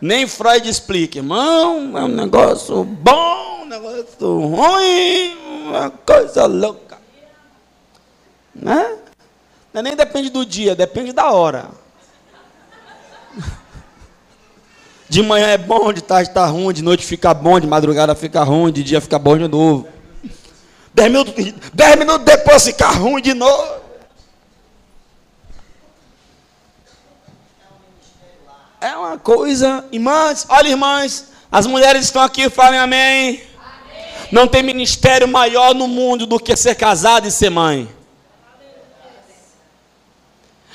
Nem Freud explica, irmão, é um negócio bom, negócio ruim, uma coisa louca. Né? Não, nem depende do dia, depende da hora. [LAUGHS] De manhã é bom, de tarde está ruim, de noite fica bom, de madrugada fica ruim, de dia fica bom de novo. Dez minutos, dez minutos depois fica ruim de novo. É uma coisa, irmãs, olha irmãs, as mulheres estão aqui, falem amém. Não tem ministério maior no mundo do que ser casada e ser mãe.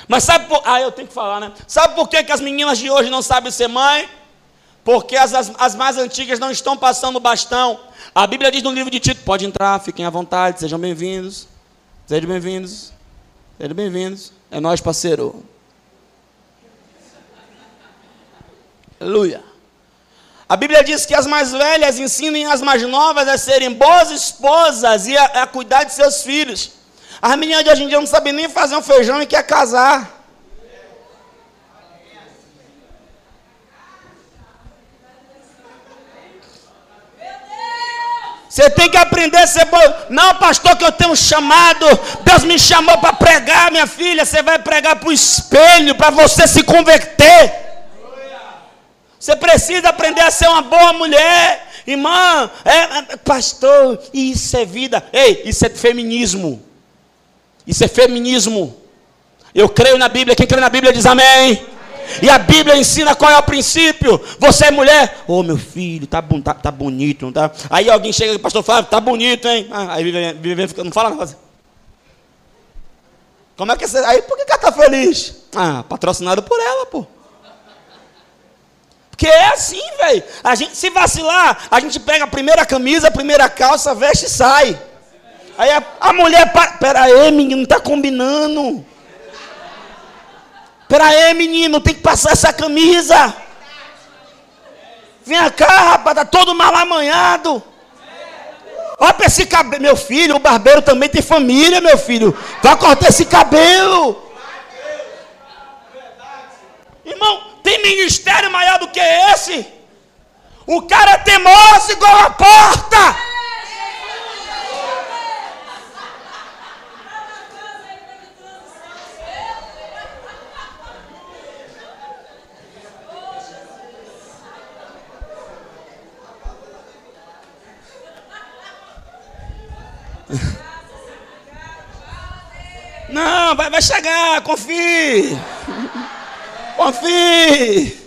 Mas sabe por... Ah, eu tenho que falar, né? Sabe por que, que as meninas de hoje não sabem ser mãe? Porque as, as, as mais antigas não estão passando bastão. A Bíblia diz no livro de Tito: pode entrar, fiquem à vontade, sejam bem-vindos. Sejam bem-vindos. Sejam bem-vindos. É nós, parceiro. Aleluia. A Bíblia diz que as mais velhas ensinem as mais novas a serem boas esposas e a, a cuidar de seus filhos. As meninas de hoje em dia não sabem nem fazer um feijão e quer casar. Você tem que aprender a ser bom. Não, pastor, que eu tenho um chamado. Deus me chamou para pregar, minha filha. Você vai pregar para o espelho, para você se converter. Você precisa aprender a ser uma boa mulher. Irmã, é, é, pastor, isso é vida. Ei, isso é feminismo. Isso é feminismo. Eu creio na Bíblia. Quem crê na Bíblia diz amém. E a Bíblia ensina qual é o princípio. Você é mulher. Ô oh, meu filho, tá, tá, tá bonito, não tá? Aí alguém chega, pastor Flávio, tá bonito, hein? Ah, aí vive, vive, não fala nada. Como é que você. Aí por que ela tá feliz? Ah, patrocinado por ela, pô. Porque é assim, velho. A gente, se vacilar, a gente pega a primeira camisa, a primeira calça, veste e sai. Aí a, a mulher, pera aí, menino, tá combinando. Pera aí, menino, tem que passar essa camisa. Vem cá, rapaz, tá todo mal amanhado. Olha para esse cabelo, meu filho, o barbeiro também tem família, meu filho. Vai cortar esse cabelo. Irmão, tem ministério maior do que esse? O cara é teimoso igual a porta. Não, vai, vai chegar, confie. Confie.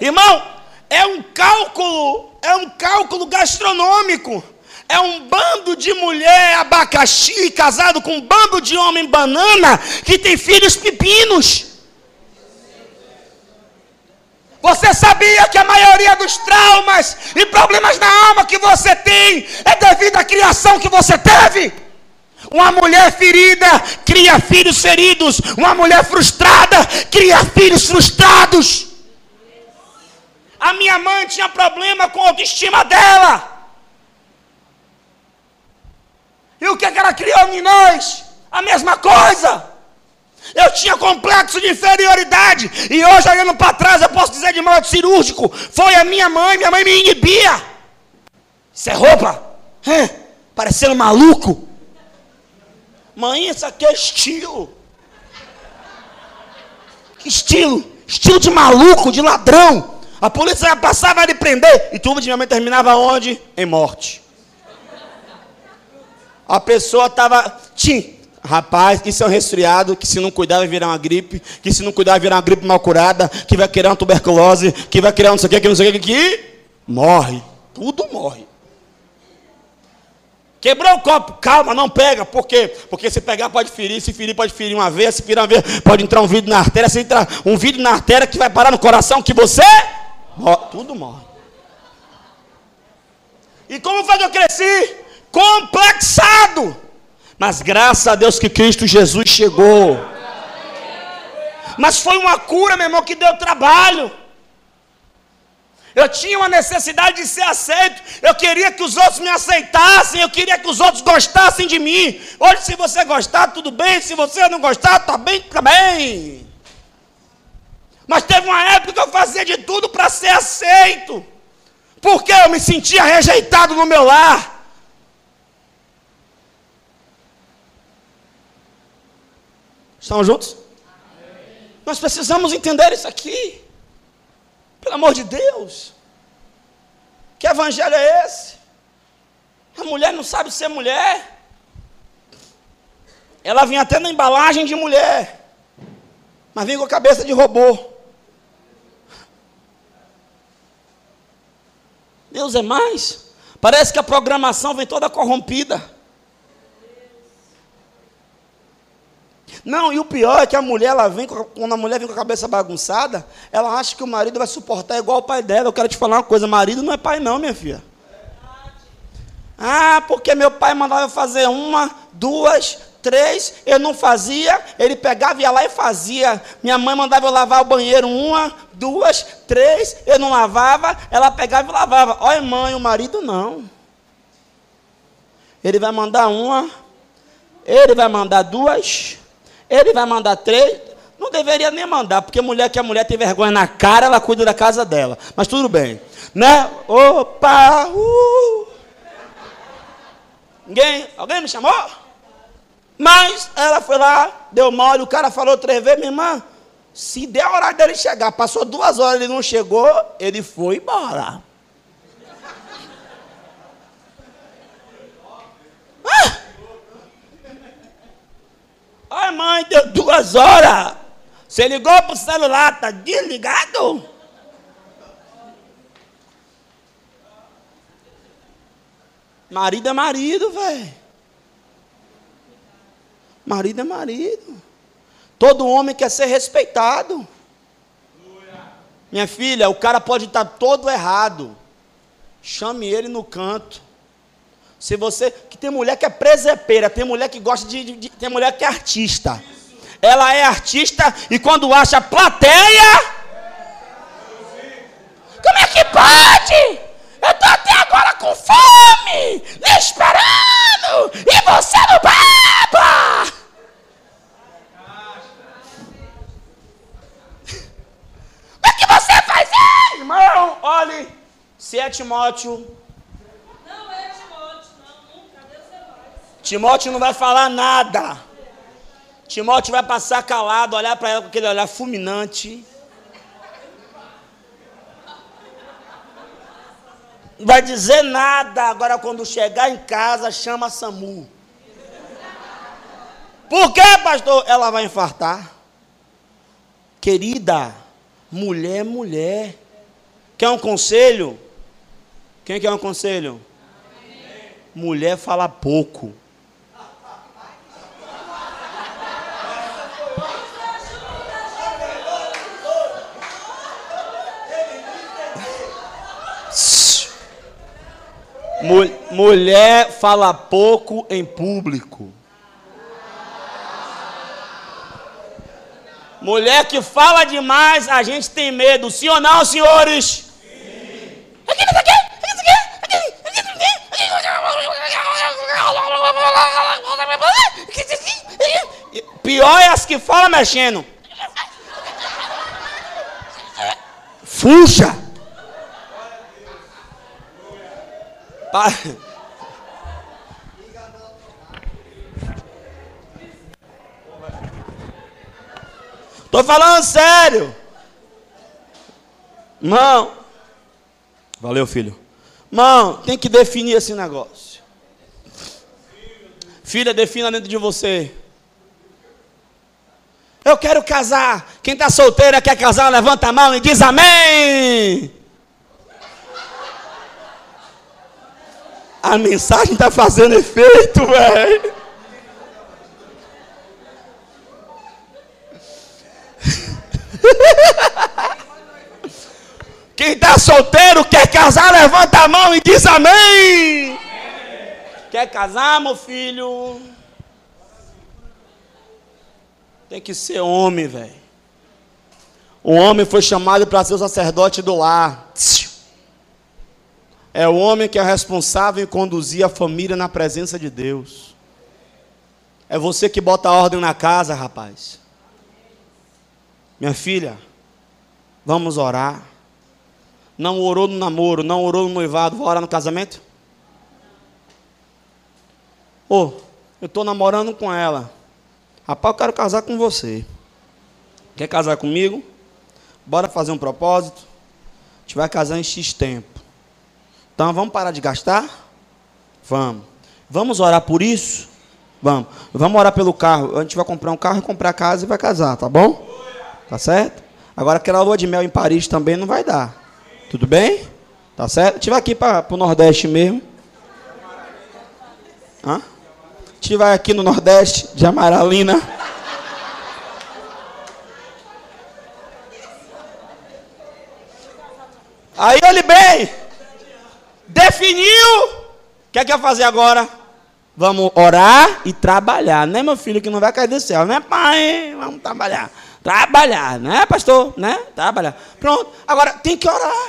Irmão, é um cálculo, é um cálculo gastronômico. É um bando de mulher abacaxi casado com um bando de homem banana que tem filhos pepinos. Você sabia que a maioria dos traumas e problemas na alma que você tem é devido à criação que você teve? Uma mulher ferida cria filhos feridos. Uma mulher frustrada cria filhos frustrados. A minha mãe tinha problema com a autoestima dela. E o que, é que ela criou em nós? A mesma coisa. Eu tinha complexo de inferioridade. E hoje, olhando para trás, eu posso dizer de modo cirúrgico: foi a minha mãe, minha mãe me inibia. Isso é roupa? É, parecendo maluco. Mãe, isso aqui é estilo. Estilo? Estilo de maluco, de ladrão. A polícia ia passar, vai lhe prender. E tudo de minha mãe terminava onde? Em morte. A pessoa estava. Tim. Rapaz, isso é um resfriado que se não cuidar vai virar uma gripe, que se não cuidar vai virar uma gripe mal curada, que vai criar uma tuberculose, que vai criar não sei o que, que não sei o que, que morre. Tudo morre. Quebrou o copo, calma, não pega. Por quê? Porque se pegar pode ferir, se ferir pode ferir uma vez, se ferir uma vez pode entrar um vidro na artéria, se entrar um vidro na artéria que vai parar no coração que você morre. Tudo morre. E como foi que eu cresci? Complexado. Mas graças a Deus que Cristo Jesus chegou. Mas foi uma cura, meu irmão, que deu trabalho. Eu tinha uma necessidade de ser aceito. Eu queria que os outros me aceitassem. Eu queria que os outros gostassem de mim. Hoje, se você gostar, tudo bem. Se você não gostar, tá bem, tá bem. Mas teve uma época que eu fazia de tudo para ser aceito. Porque eu me sentia rejeitado no meu lar. Estão juntos? Amém. Nós precisamos entender isso aqui. Pelo amor de Deus. Que evangelho é esse? A mulher não sabe ser mulher. Ela vinha até na embalagem de mulher. Mas vem com a cabeça de robô. Deus é mais. Parece que a programação vem toda corrompida. Não, e o pior é que a mulher, ela vem, quando a mulher vem com a cabeça bagunçada, ela acha que o marido vai suportar igual o pai dela. Eu quero te falar uma coisa: marido não é pai, não, minha filha. Ah, porque meu pai mandava eu fazer uma, duas, três, eu não fazia, ele pegava, ia lá e fazia. Minha mãe mandava eu lavar o banheiro uma, duas, três, eu não lavava, ela pegava e lavava. Olha, mãe, o marido não. Ele vai mandar uma, ele vai mandar duas, ele vai mandar três. Não deveria nem mandar, porque mulher que a mulher tem vergonha na cara, ela cuida da casa dela. Mas tudo bem. Né? Opa! Uh. Ninguém? Alguém me chamou? Mas ela foi lá, deu mole, o cara falou três vezes, minha irmã. Se der a hora dele chegar, passou duas horas, ele não chegou, ele foi embora. Ah! Ai, mãe, deu duas horas. Você ligou para o celular, está desligado? Marido é marido, velho. Marido é marido. Todo homem quer ser respeitado. Minha filha, o cara pode estar todo errado. Chame ele no canto. Se você. Que tem mulher que é presepeira, tem mulher que gosta de, de, de. Tem mulher que é artista. Ela é artista e quando acha plateia. Como é que pode? Eu estou até agora com fome, me esperando, e você não beba! [LAUGHS] Como é que você faz isso? Irmão, olhe, se é Timóteo Timóteo não vai falar nada. Timóteo vai passar calado, olhar para ela com aquele olhar fulminante. Não vai dizer nada. Agora, quando chegar em casa, chama SAMU. Por quê, pastor? Ela vai infartar. Querida, mulher, mulher. Quer um conselho? Quem quer um conselho? Mulher fala pouco. Mulher fala pouco em público. Mulher que fala demais, a gente tem medo. Sim ou não, senhores? Sim. Pior é as que falam mexendo. Fuja. Estou falando sério. Mão. Valeu, filho. Mão, tem que definir esse negócio. Filha, defina dentro de você. Eu quero casar. Quem está solteira quer casar, levanta a mão e diz amém. A mensagem está fazendo efeito, velho. [LAUGHS] Quem está solteiro quer casar, levanta a mão e diz amém. Quer casar, meu filho? Tem que ser homem, velho. O homem foi chamado para ser o sacerdote do lar. É o homem que é responsável em conduzir a família na presença de Deus. É você que bota a ordem na casa, rapaz. Minha filha, vamos orar. Não orou no namoro, não orou no noivado, vai orar no casamento? Ô, oh, eu estou namorando com ela. Rapaz, eu quero casar com você. Quer casar comigo? Bora fazer um propósito? A gente vai casar em X tempo. Então vamos parar de gastar? Vamos. Vamos orar por isso? Vamos. Vamos orar pelo carro. A gente vai comprar um carro comprar casa e vai casar, tá bom? Tá certo? Agora aquela lua de mel em Paris também não vai dar. Tudo bem? Tá certo? Vai aqui para o Nordeste mesmo. Hã? Vai aqui no Nordeste de Amaralina. Aí ele bem, definiu. O que é que vai fazer agora? Vamos orar e trabalhar, né, meu filho, que não vai cair do céu, né, pai? Vamos trabalhar. Trabalhar, né, pastor? Né? Trabalhar. Pronto. Agora tem que orar.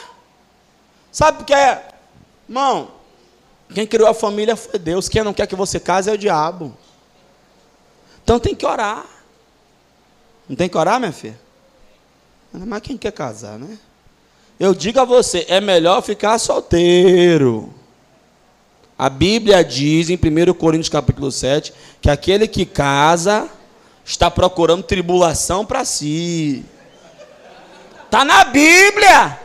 Sabe por que é? Irmão, quem criou a família foi Deus. Quem não quer que você case é o diabo. Então tem que orar. Não tem que orar, minha filha? Mas quem quer casar, né? Eu digo a você, é melhor ficar solteiro. A Bíblia diz em 1 Coríntios capítulo 7 que aquele que casa está procurando tribulação para si. Está na Bíblia.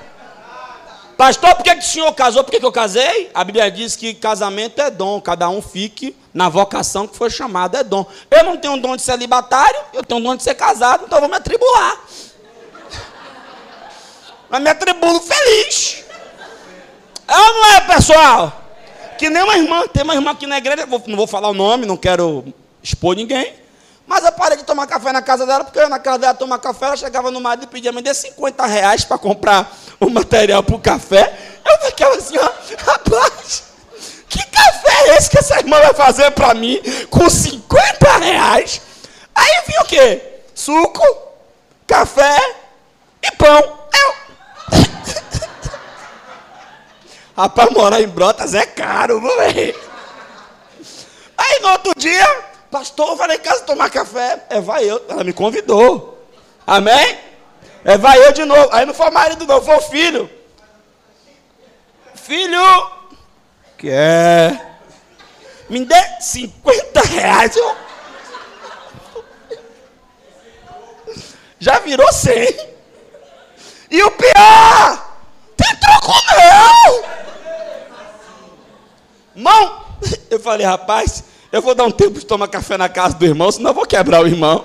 Pastor, por que, que o senhor casou? Por que, que eu casei? A Bíblia diz que casamento é dom, cada um fique na vocação que foi chamado, é dom. Eu não tenho dom de celibatário, eu tenho dom de ser casado, então eu vou me atribular. Mas me atribulo feliz. É ou não é, pessoal? Que nem uma irmã, tem uma irmã aqui na igreja, não vou falar o nome, não quero expor ninguém. Mas eu parei de tomar café na casa dela, porque eu na casa dela tomar café, ela chegava no marido e pedia, me dê 50 reais para comprar o material para o café. Eu ficava assim, ó, [LAUGHS] rapaz, que café é esse que essa irmã vai fazer para mim com 50 reais? Aí vinha o quê? Suco, café e pão. Eu... rapaz, morar em Brotas é caro, é? Aí no outro dia, pastor, vai lá em casa tomar café. É, vai eu. Ela me convidou. Amém? É, vai eu de novo. Aí não foi o marido, não, foi o filho. Filho, que é? Me dê 50 reais. Eu... Já virou 100. E o pior, tem troco não. Mão, eu falei, rapaz, eu vou dar um tempo de tomar café na casa do irmão, senão eu vou quebrar o irmão.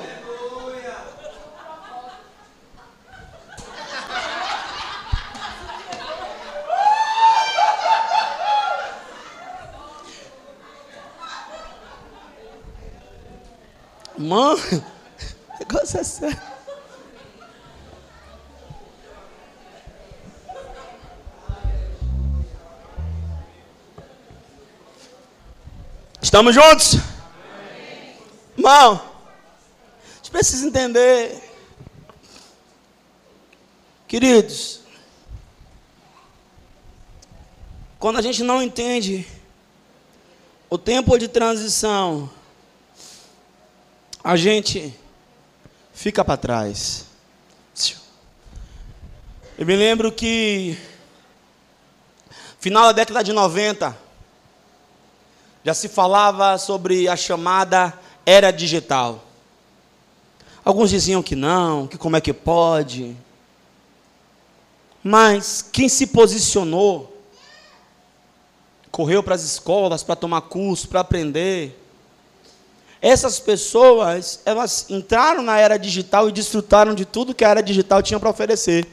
Mano, [LAUGHS] o negócio é sério. Estamos juntos? Amém. Irmão, a gente precisa entender. Queridos, quando a gente não entende o tempo de transição, a gente fica para trás. Eu me lembro que final da década de 90 já se falava sobre a chamada era digital. Alguns diziam que não, que como é que pode. Mas quem se posicionou, correu para as escolas para tomar curso, para aprender, essas pessoas, elas entraram na era digital e desfrutaram de tudo que a era digital tinha para oferecer.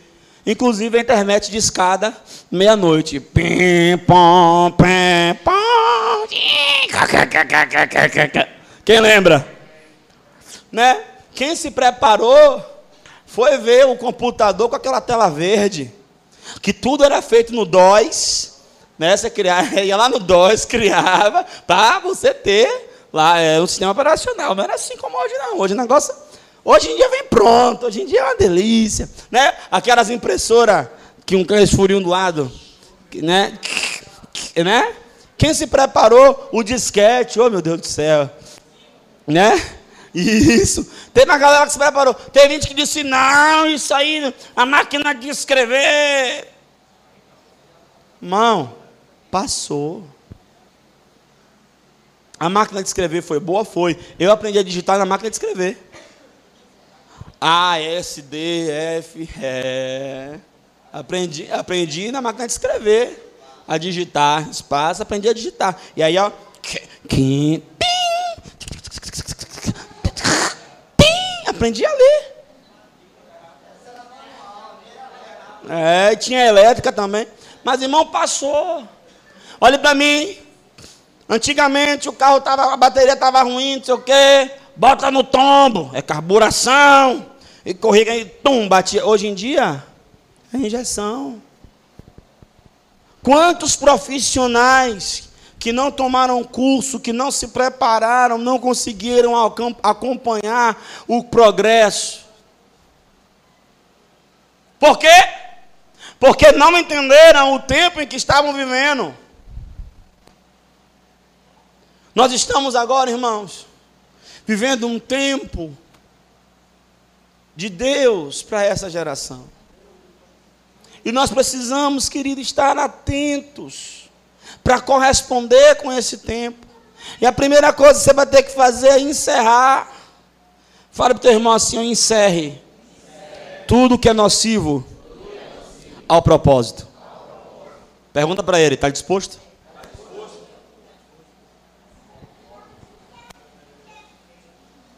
Inclusive a internet de escada, meia-noite. Pim, pom, pim, pom. [LAUGHS] Quem lembra? Né? Quem se preparou foi ver o computador com aquela tela verde, que tudo era feito no DOS, né? Você criava, [LAUGHS] ia lá no DOS, criava, para você ter lá é, um sistema operacional. Não era assim como hoje, não. Hoje o negócio Hoje em dia vem pronto, hoje em dia é uma delícia, né? Aquelas impressoras que um furinho do lado, né? [LAUGHS] né? Quem se preparou o disquete, oh meu Deus do céu, né? Isso. Teve uma galera que se preparou. Tem gente que disse: não, isso aí, a máquina de escrever. Mão, passou. A máquina de escrever foi boa? Foi. Eu aprendi a digitar na máquina de escrever. A, S, D, F, é. Aprendi, aprendi na máquina de escrever. A digitar, espaço, aprendi a digitar. E aí, ó. Aprendi a ler. É, tinha elétrica também. Mas irmão passou. Olha para mim. Antigamente o carro tava, a bateria estava ruim, não sei o quê. Bota no tombo, é carburação. E corria e tum, batia. Hoje em dia, é injeção. Quantos profissionais que não tomaram curso, que não se prepararam, não conseguiram acompanhar o progresso? Por quê? Porque não entenderam o tempo em que estavam vivendo. Nós estamos agora, irmãos, vivendo um tempo de Deus para essa geração. E nós precisamos, querido, estar atentos para corresponder com esse tempo. E a primeira coisa que você vai ter que fazer é encerrar. Fale para o teu irmão assim: encerre. Tudo que é nocivo, ao propósito. Pergunta para ele: está disposto?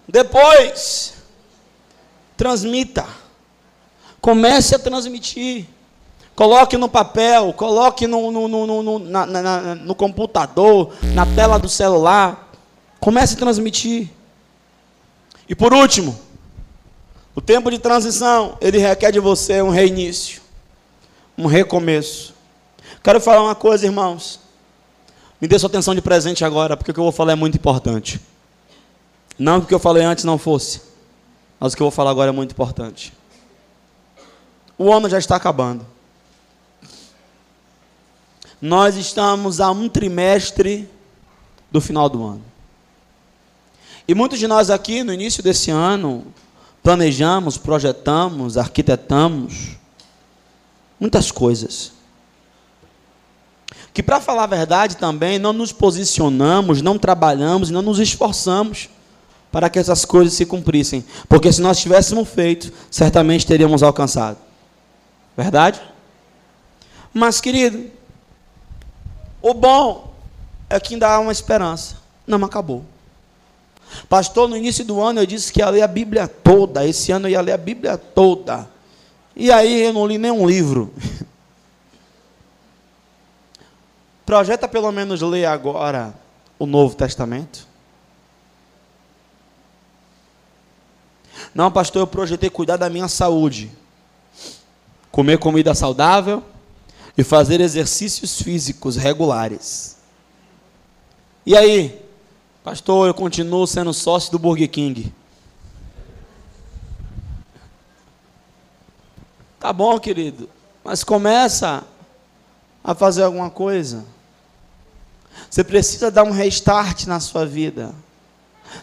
Depois, transmita. Comece a transmitir. Coloque no papel, coloque no, no, no, no, na, na, no computador, na tela do celular. Comece a transmitir. E por último, o tempo de transição, ele requer de você um reinício, um recomeço. Quero falar uma coisa, irmãos. Me dê sua atenção de presente agora, porque o que eu vou falar é muito importante. Não que o que eu falei antes não fosse. Mas o que eu vou falar agora é muito importante. O ano já está acabando. Nós estamos a um trimestre do final do ano. E muitos de nós aqui, no início desse ano, planejamos, projetamos, arquitetamos muitas coisas. Que, para falar a verdade, também não nos posicionamos, não trabalhamos, não nos esforçamos para que essas coisas se cumprissem. Porque se nós tivéssemos feito, certamente teríamos alcançado. Verdade? Mas, querido, o bom é que ainda há uma esperança. Não acabou. Pastor, no início do ano eu disse que ia ler a Bíblia toda. Esse ano eu ia ler a Bíblia toda. E aí eu não li nenhum livro. [LAUGHS] Projeta pelo menos ler agora o Novo Testamento. Não, pastor, eu projetei cuidar da minha saúde. Comer comida saudável e fazer exercícios físicos regulares. E aí, pastor, eu continuo sendo sócio do Burger King. Tá bom, querido, mas começa a fazer alguma coisa. Você precisa dar um restart na sua vida.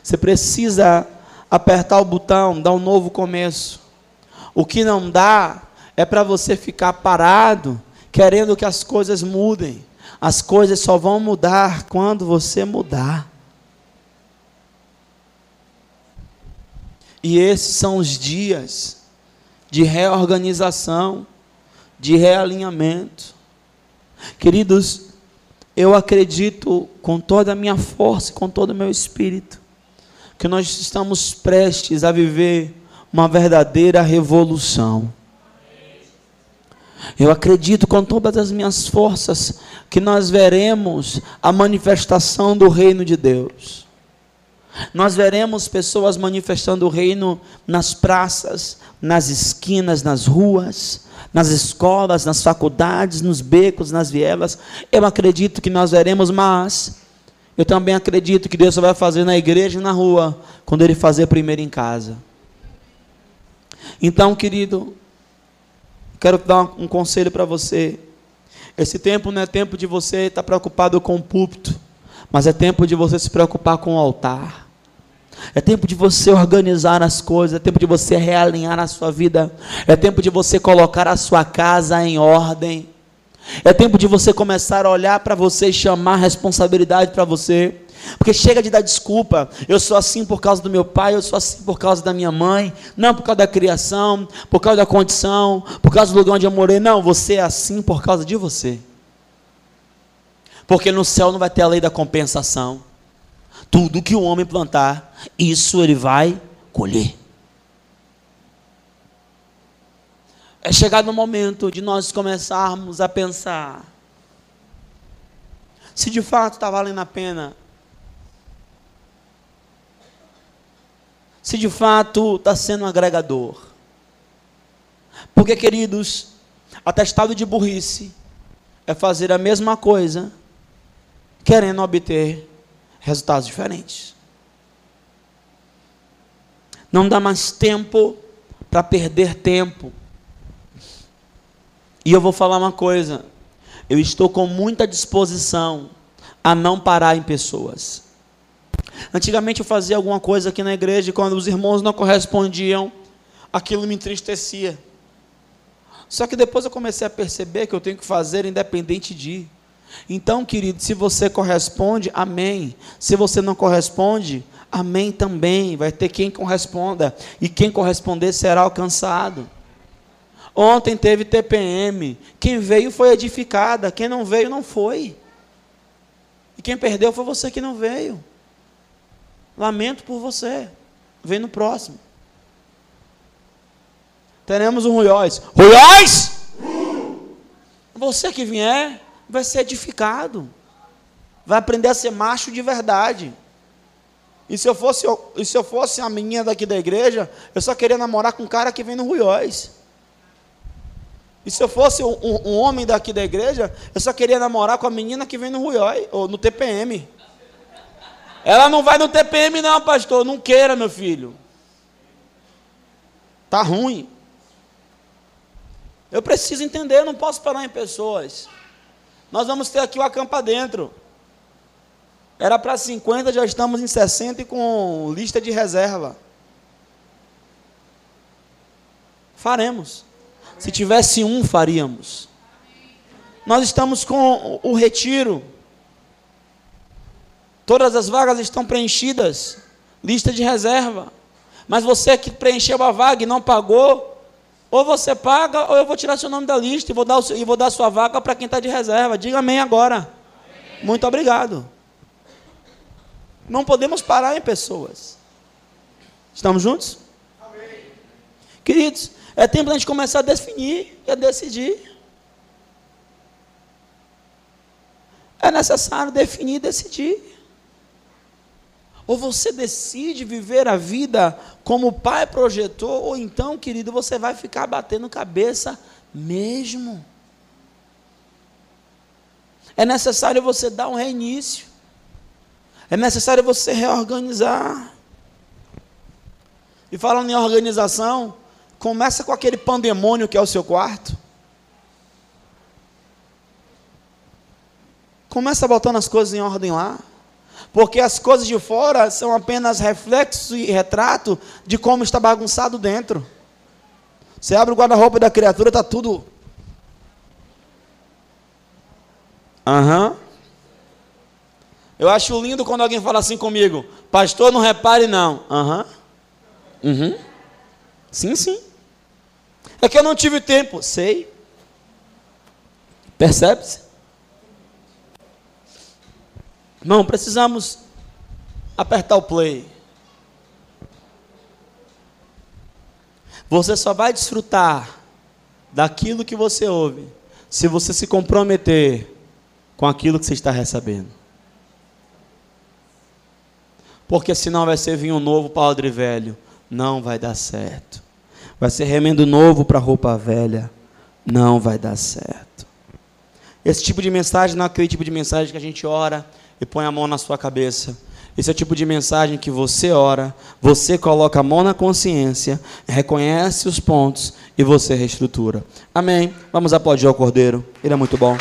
Você precisa apertar o botão, dar um novo começo. O que não dá é para você ficar parado, querendo que as coisas mudem. As coisas só vão mudar quando você mudar. E esses são os dias de reorganização, de realinhamento. Queridos, eu acredito com toda a minha força, com todo o meu espírito, que nós estamos prestes a viver uma verdadeira revolução. Eu acredito com todas as minhas forças que nós veremos a manifestação do reino de Deus. Nós veremos pessoas manifestando o reino nas praças, nas esquinas, nas ruas, nas escolas, nas faculdades, nos becos, nas vielas. Eu acredito que nós veremos, mas eu também acredito que Deus vai fazer na igreja e na rua, quando Ele fazer primeiro em casa. Então, querido, quero dar um conselho para você. Esse tempo não é tempo de você estar preocupado com o púlpito, mas é tempo de você se preocupar com o altar. É tempo de você organizar as coisas, é tempo de você realinhar a sua vida, é tempo de você colocar a sua casa em ordem. É tempo de você começar a olhar para você e chamar responsabilidade para você. Porque chega de dar desculpa. Eu sou assim por causa do meu pai, eu sou assim por causa da minha mãe, não por causa da criação, por causa da condição, por causa do lugar onde eu morei. Não, você é assim por causa de você. Porque no céu não vai ter a lei da compensação. Tudo que o homem plantar, isso ele vai colher. É chegado o momento de nós começarmos a pensar se de fato está valendo a pena se de fato está sendo um agregador. Porque, queridos, atestado de burrice é fazer a mesma coisa, querendo obter resultados diferentes. Não dá mais tempo para perder tempo. E eu vou falar uma coisa: eu estou com muita disposição a não parar em pessoas. Antigamente eu fazia alguma coisa aqui na igreja e quando os irmãos não correspondiam, aquilo me entristecia. Só que depois eu comecei a perceber que eu tenho que fazer independente de. Então, querido, se você corresponde, amém. Se você não corresponde, amém também. Vai ter quem corresponda. E quem corresponder será alcançado. Ontem teve TPM. Quem veio foi edificada. Quem não veio, não foi. E quem perdeu foi você que não veio. Lamento por você. Vem no próximo. Teremos um Ruióis. Ruióis! Você que vier vai ser edificado. Vai aprender a ser macho de verdade. E se eu fosse, e se eu fosse a menina daqui da igreja, eu só queria namorar com um cara que vem no Ruióis. E se eu fosse um, um, homem daqui da igreja, eu só queria namorar com a menina que vem no Ruióis, ou no TPM. Ela não vai no TPM, não, pastor. Não queira, meu filho. Tá ruim. Eu preciso entender, eu não posso parar em pessoas. Nós vamos ter aqui o acampa dentro. Era para 50, já estamos em 60 e com lista de reserva. Faremos. Se tivesse um, faríamos. Nós estamos com o retiro. Todas as vagas estão preenchidas. Lista de reserva. Mas você que preencheu a vaga e não pagou, ou você paga, ou eu vou tirar seu nome da lista e vou dar, e vou dar sua vaga para quem está de reserva. Diga amém agora. Amém. Muito obrigado. Não podemos parar em pessoas. Estamos juntos? Amém. Queridos, é tempo de a gente começar a definir e a decidir. É necessário definir e decidir. Ou você decide viver a vida como o Pai projetou, ou então, querido, você vai ficar batendo cabeça mesmo. É necessário você dar um reinício. É necessário você reorganizar. E falando em organização, começa com aquele pandemônio que é o seu quarto. Começa botando as coisas em ordem lá. Porque as coisas de fora são apenas reflexo e retrato de como está bagunçado dentro. Você abre o guarda-roupa da criatura, está tudo. Aham. Uhum. Eu acho lindo quando alguém fala assim comigo, pastor, não repare não. Aham. Uhum. uhum. Sim, sim. É que eu não tive tempo. Sei. Percebe-se? Não, precisamos apertar o play. Você só vai desfrutar daquilo que você ouve se você se comprometer com aquilo que você está recebendo. Porque senão vai ser vinho novo para odre velho. Não vai dar certo. Vai ser remendo novo para roupa velha. Não vai dar certo. Esse tipo de mensagem não é aquele tipo de mensagem que a gente ora e põe a mão na sua cabeça. Esse é o tipo de mensagem que você ora, você coloca a mão na consciência, reconhece os pontos e você reestrutura. Amém. Vamos aplaudir ao Cordeiro. Ele é muito bom.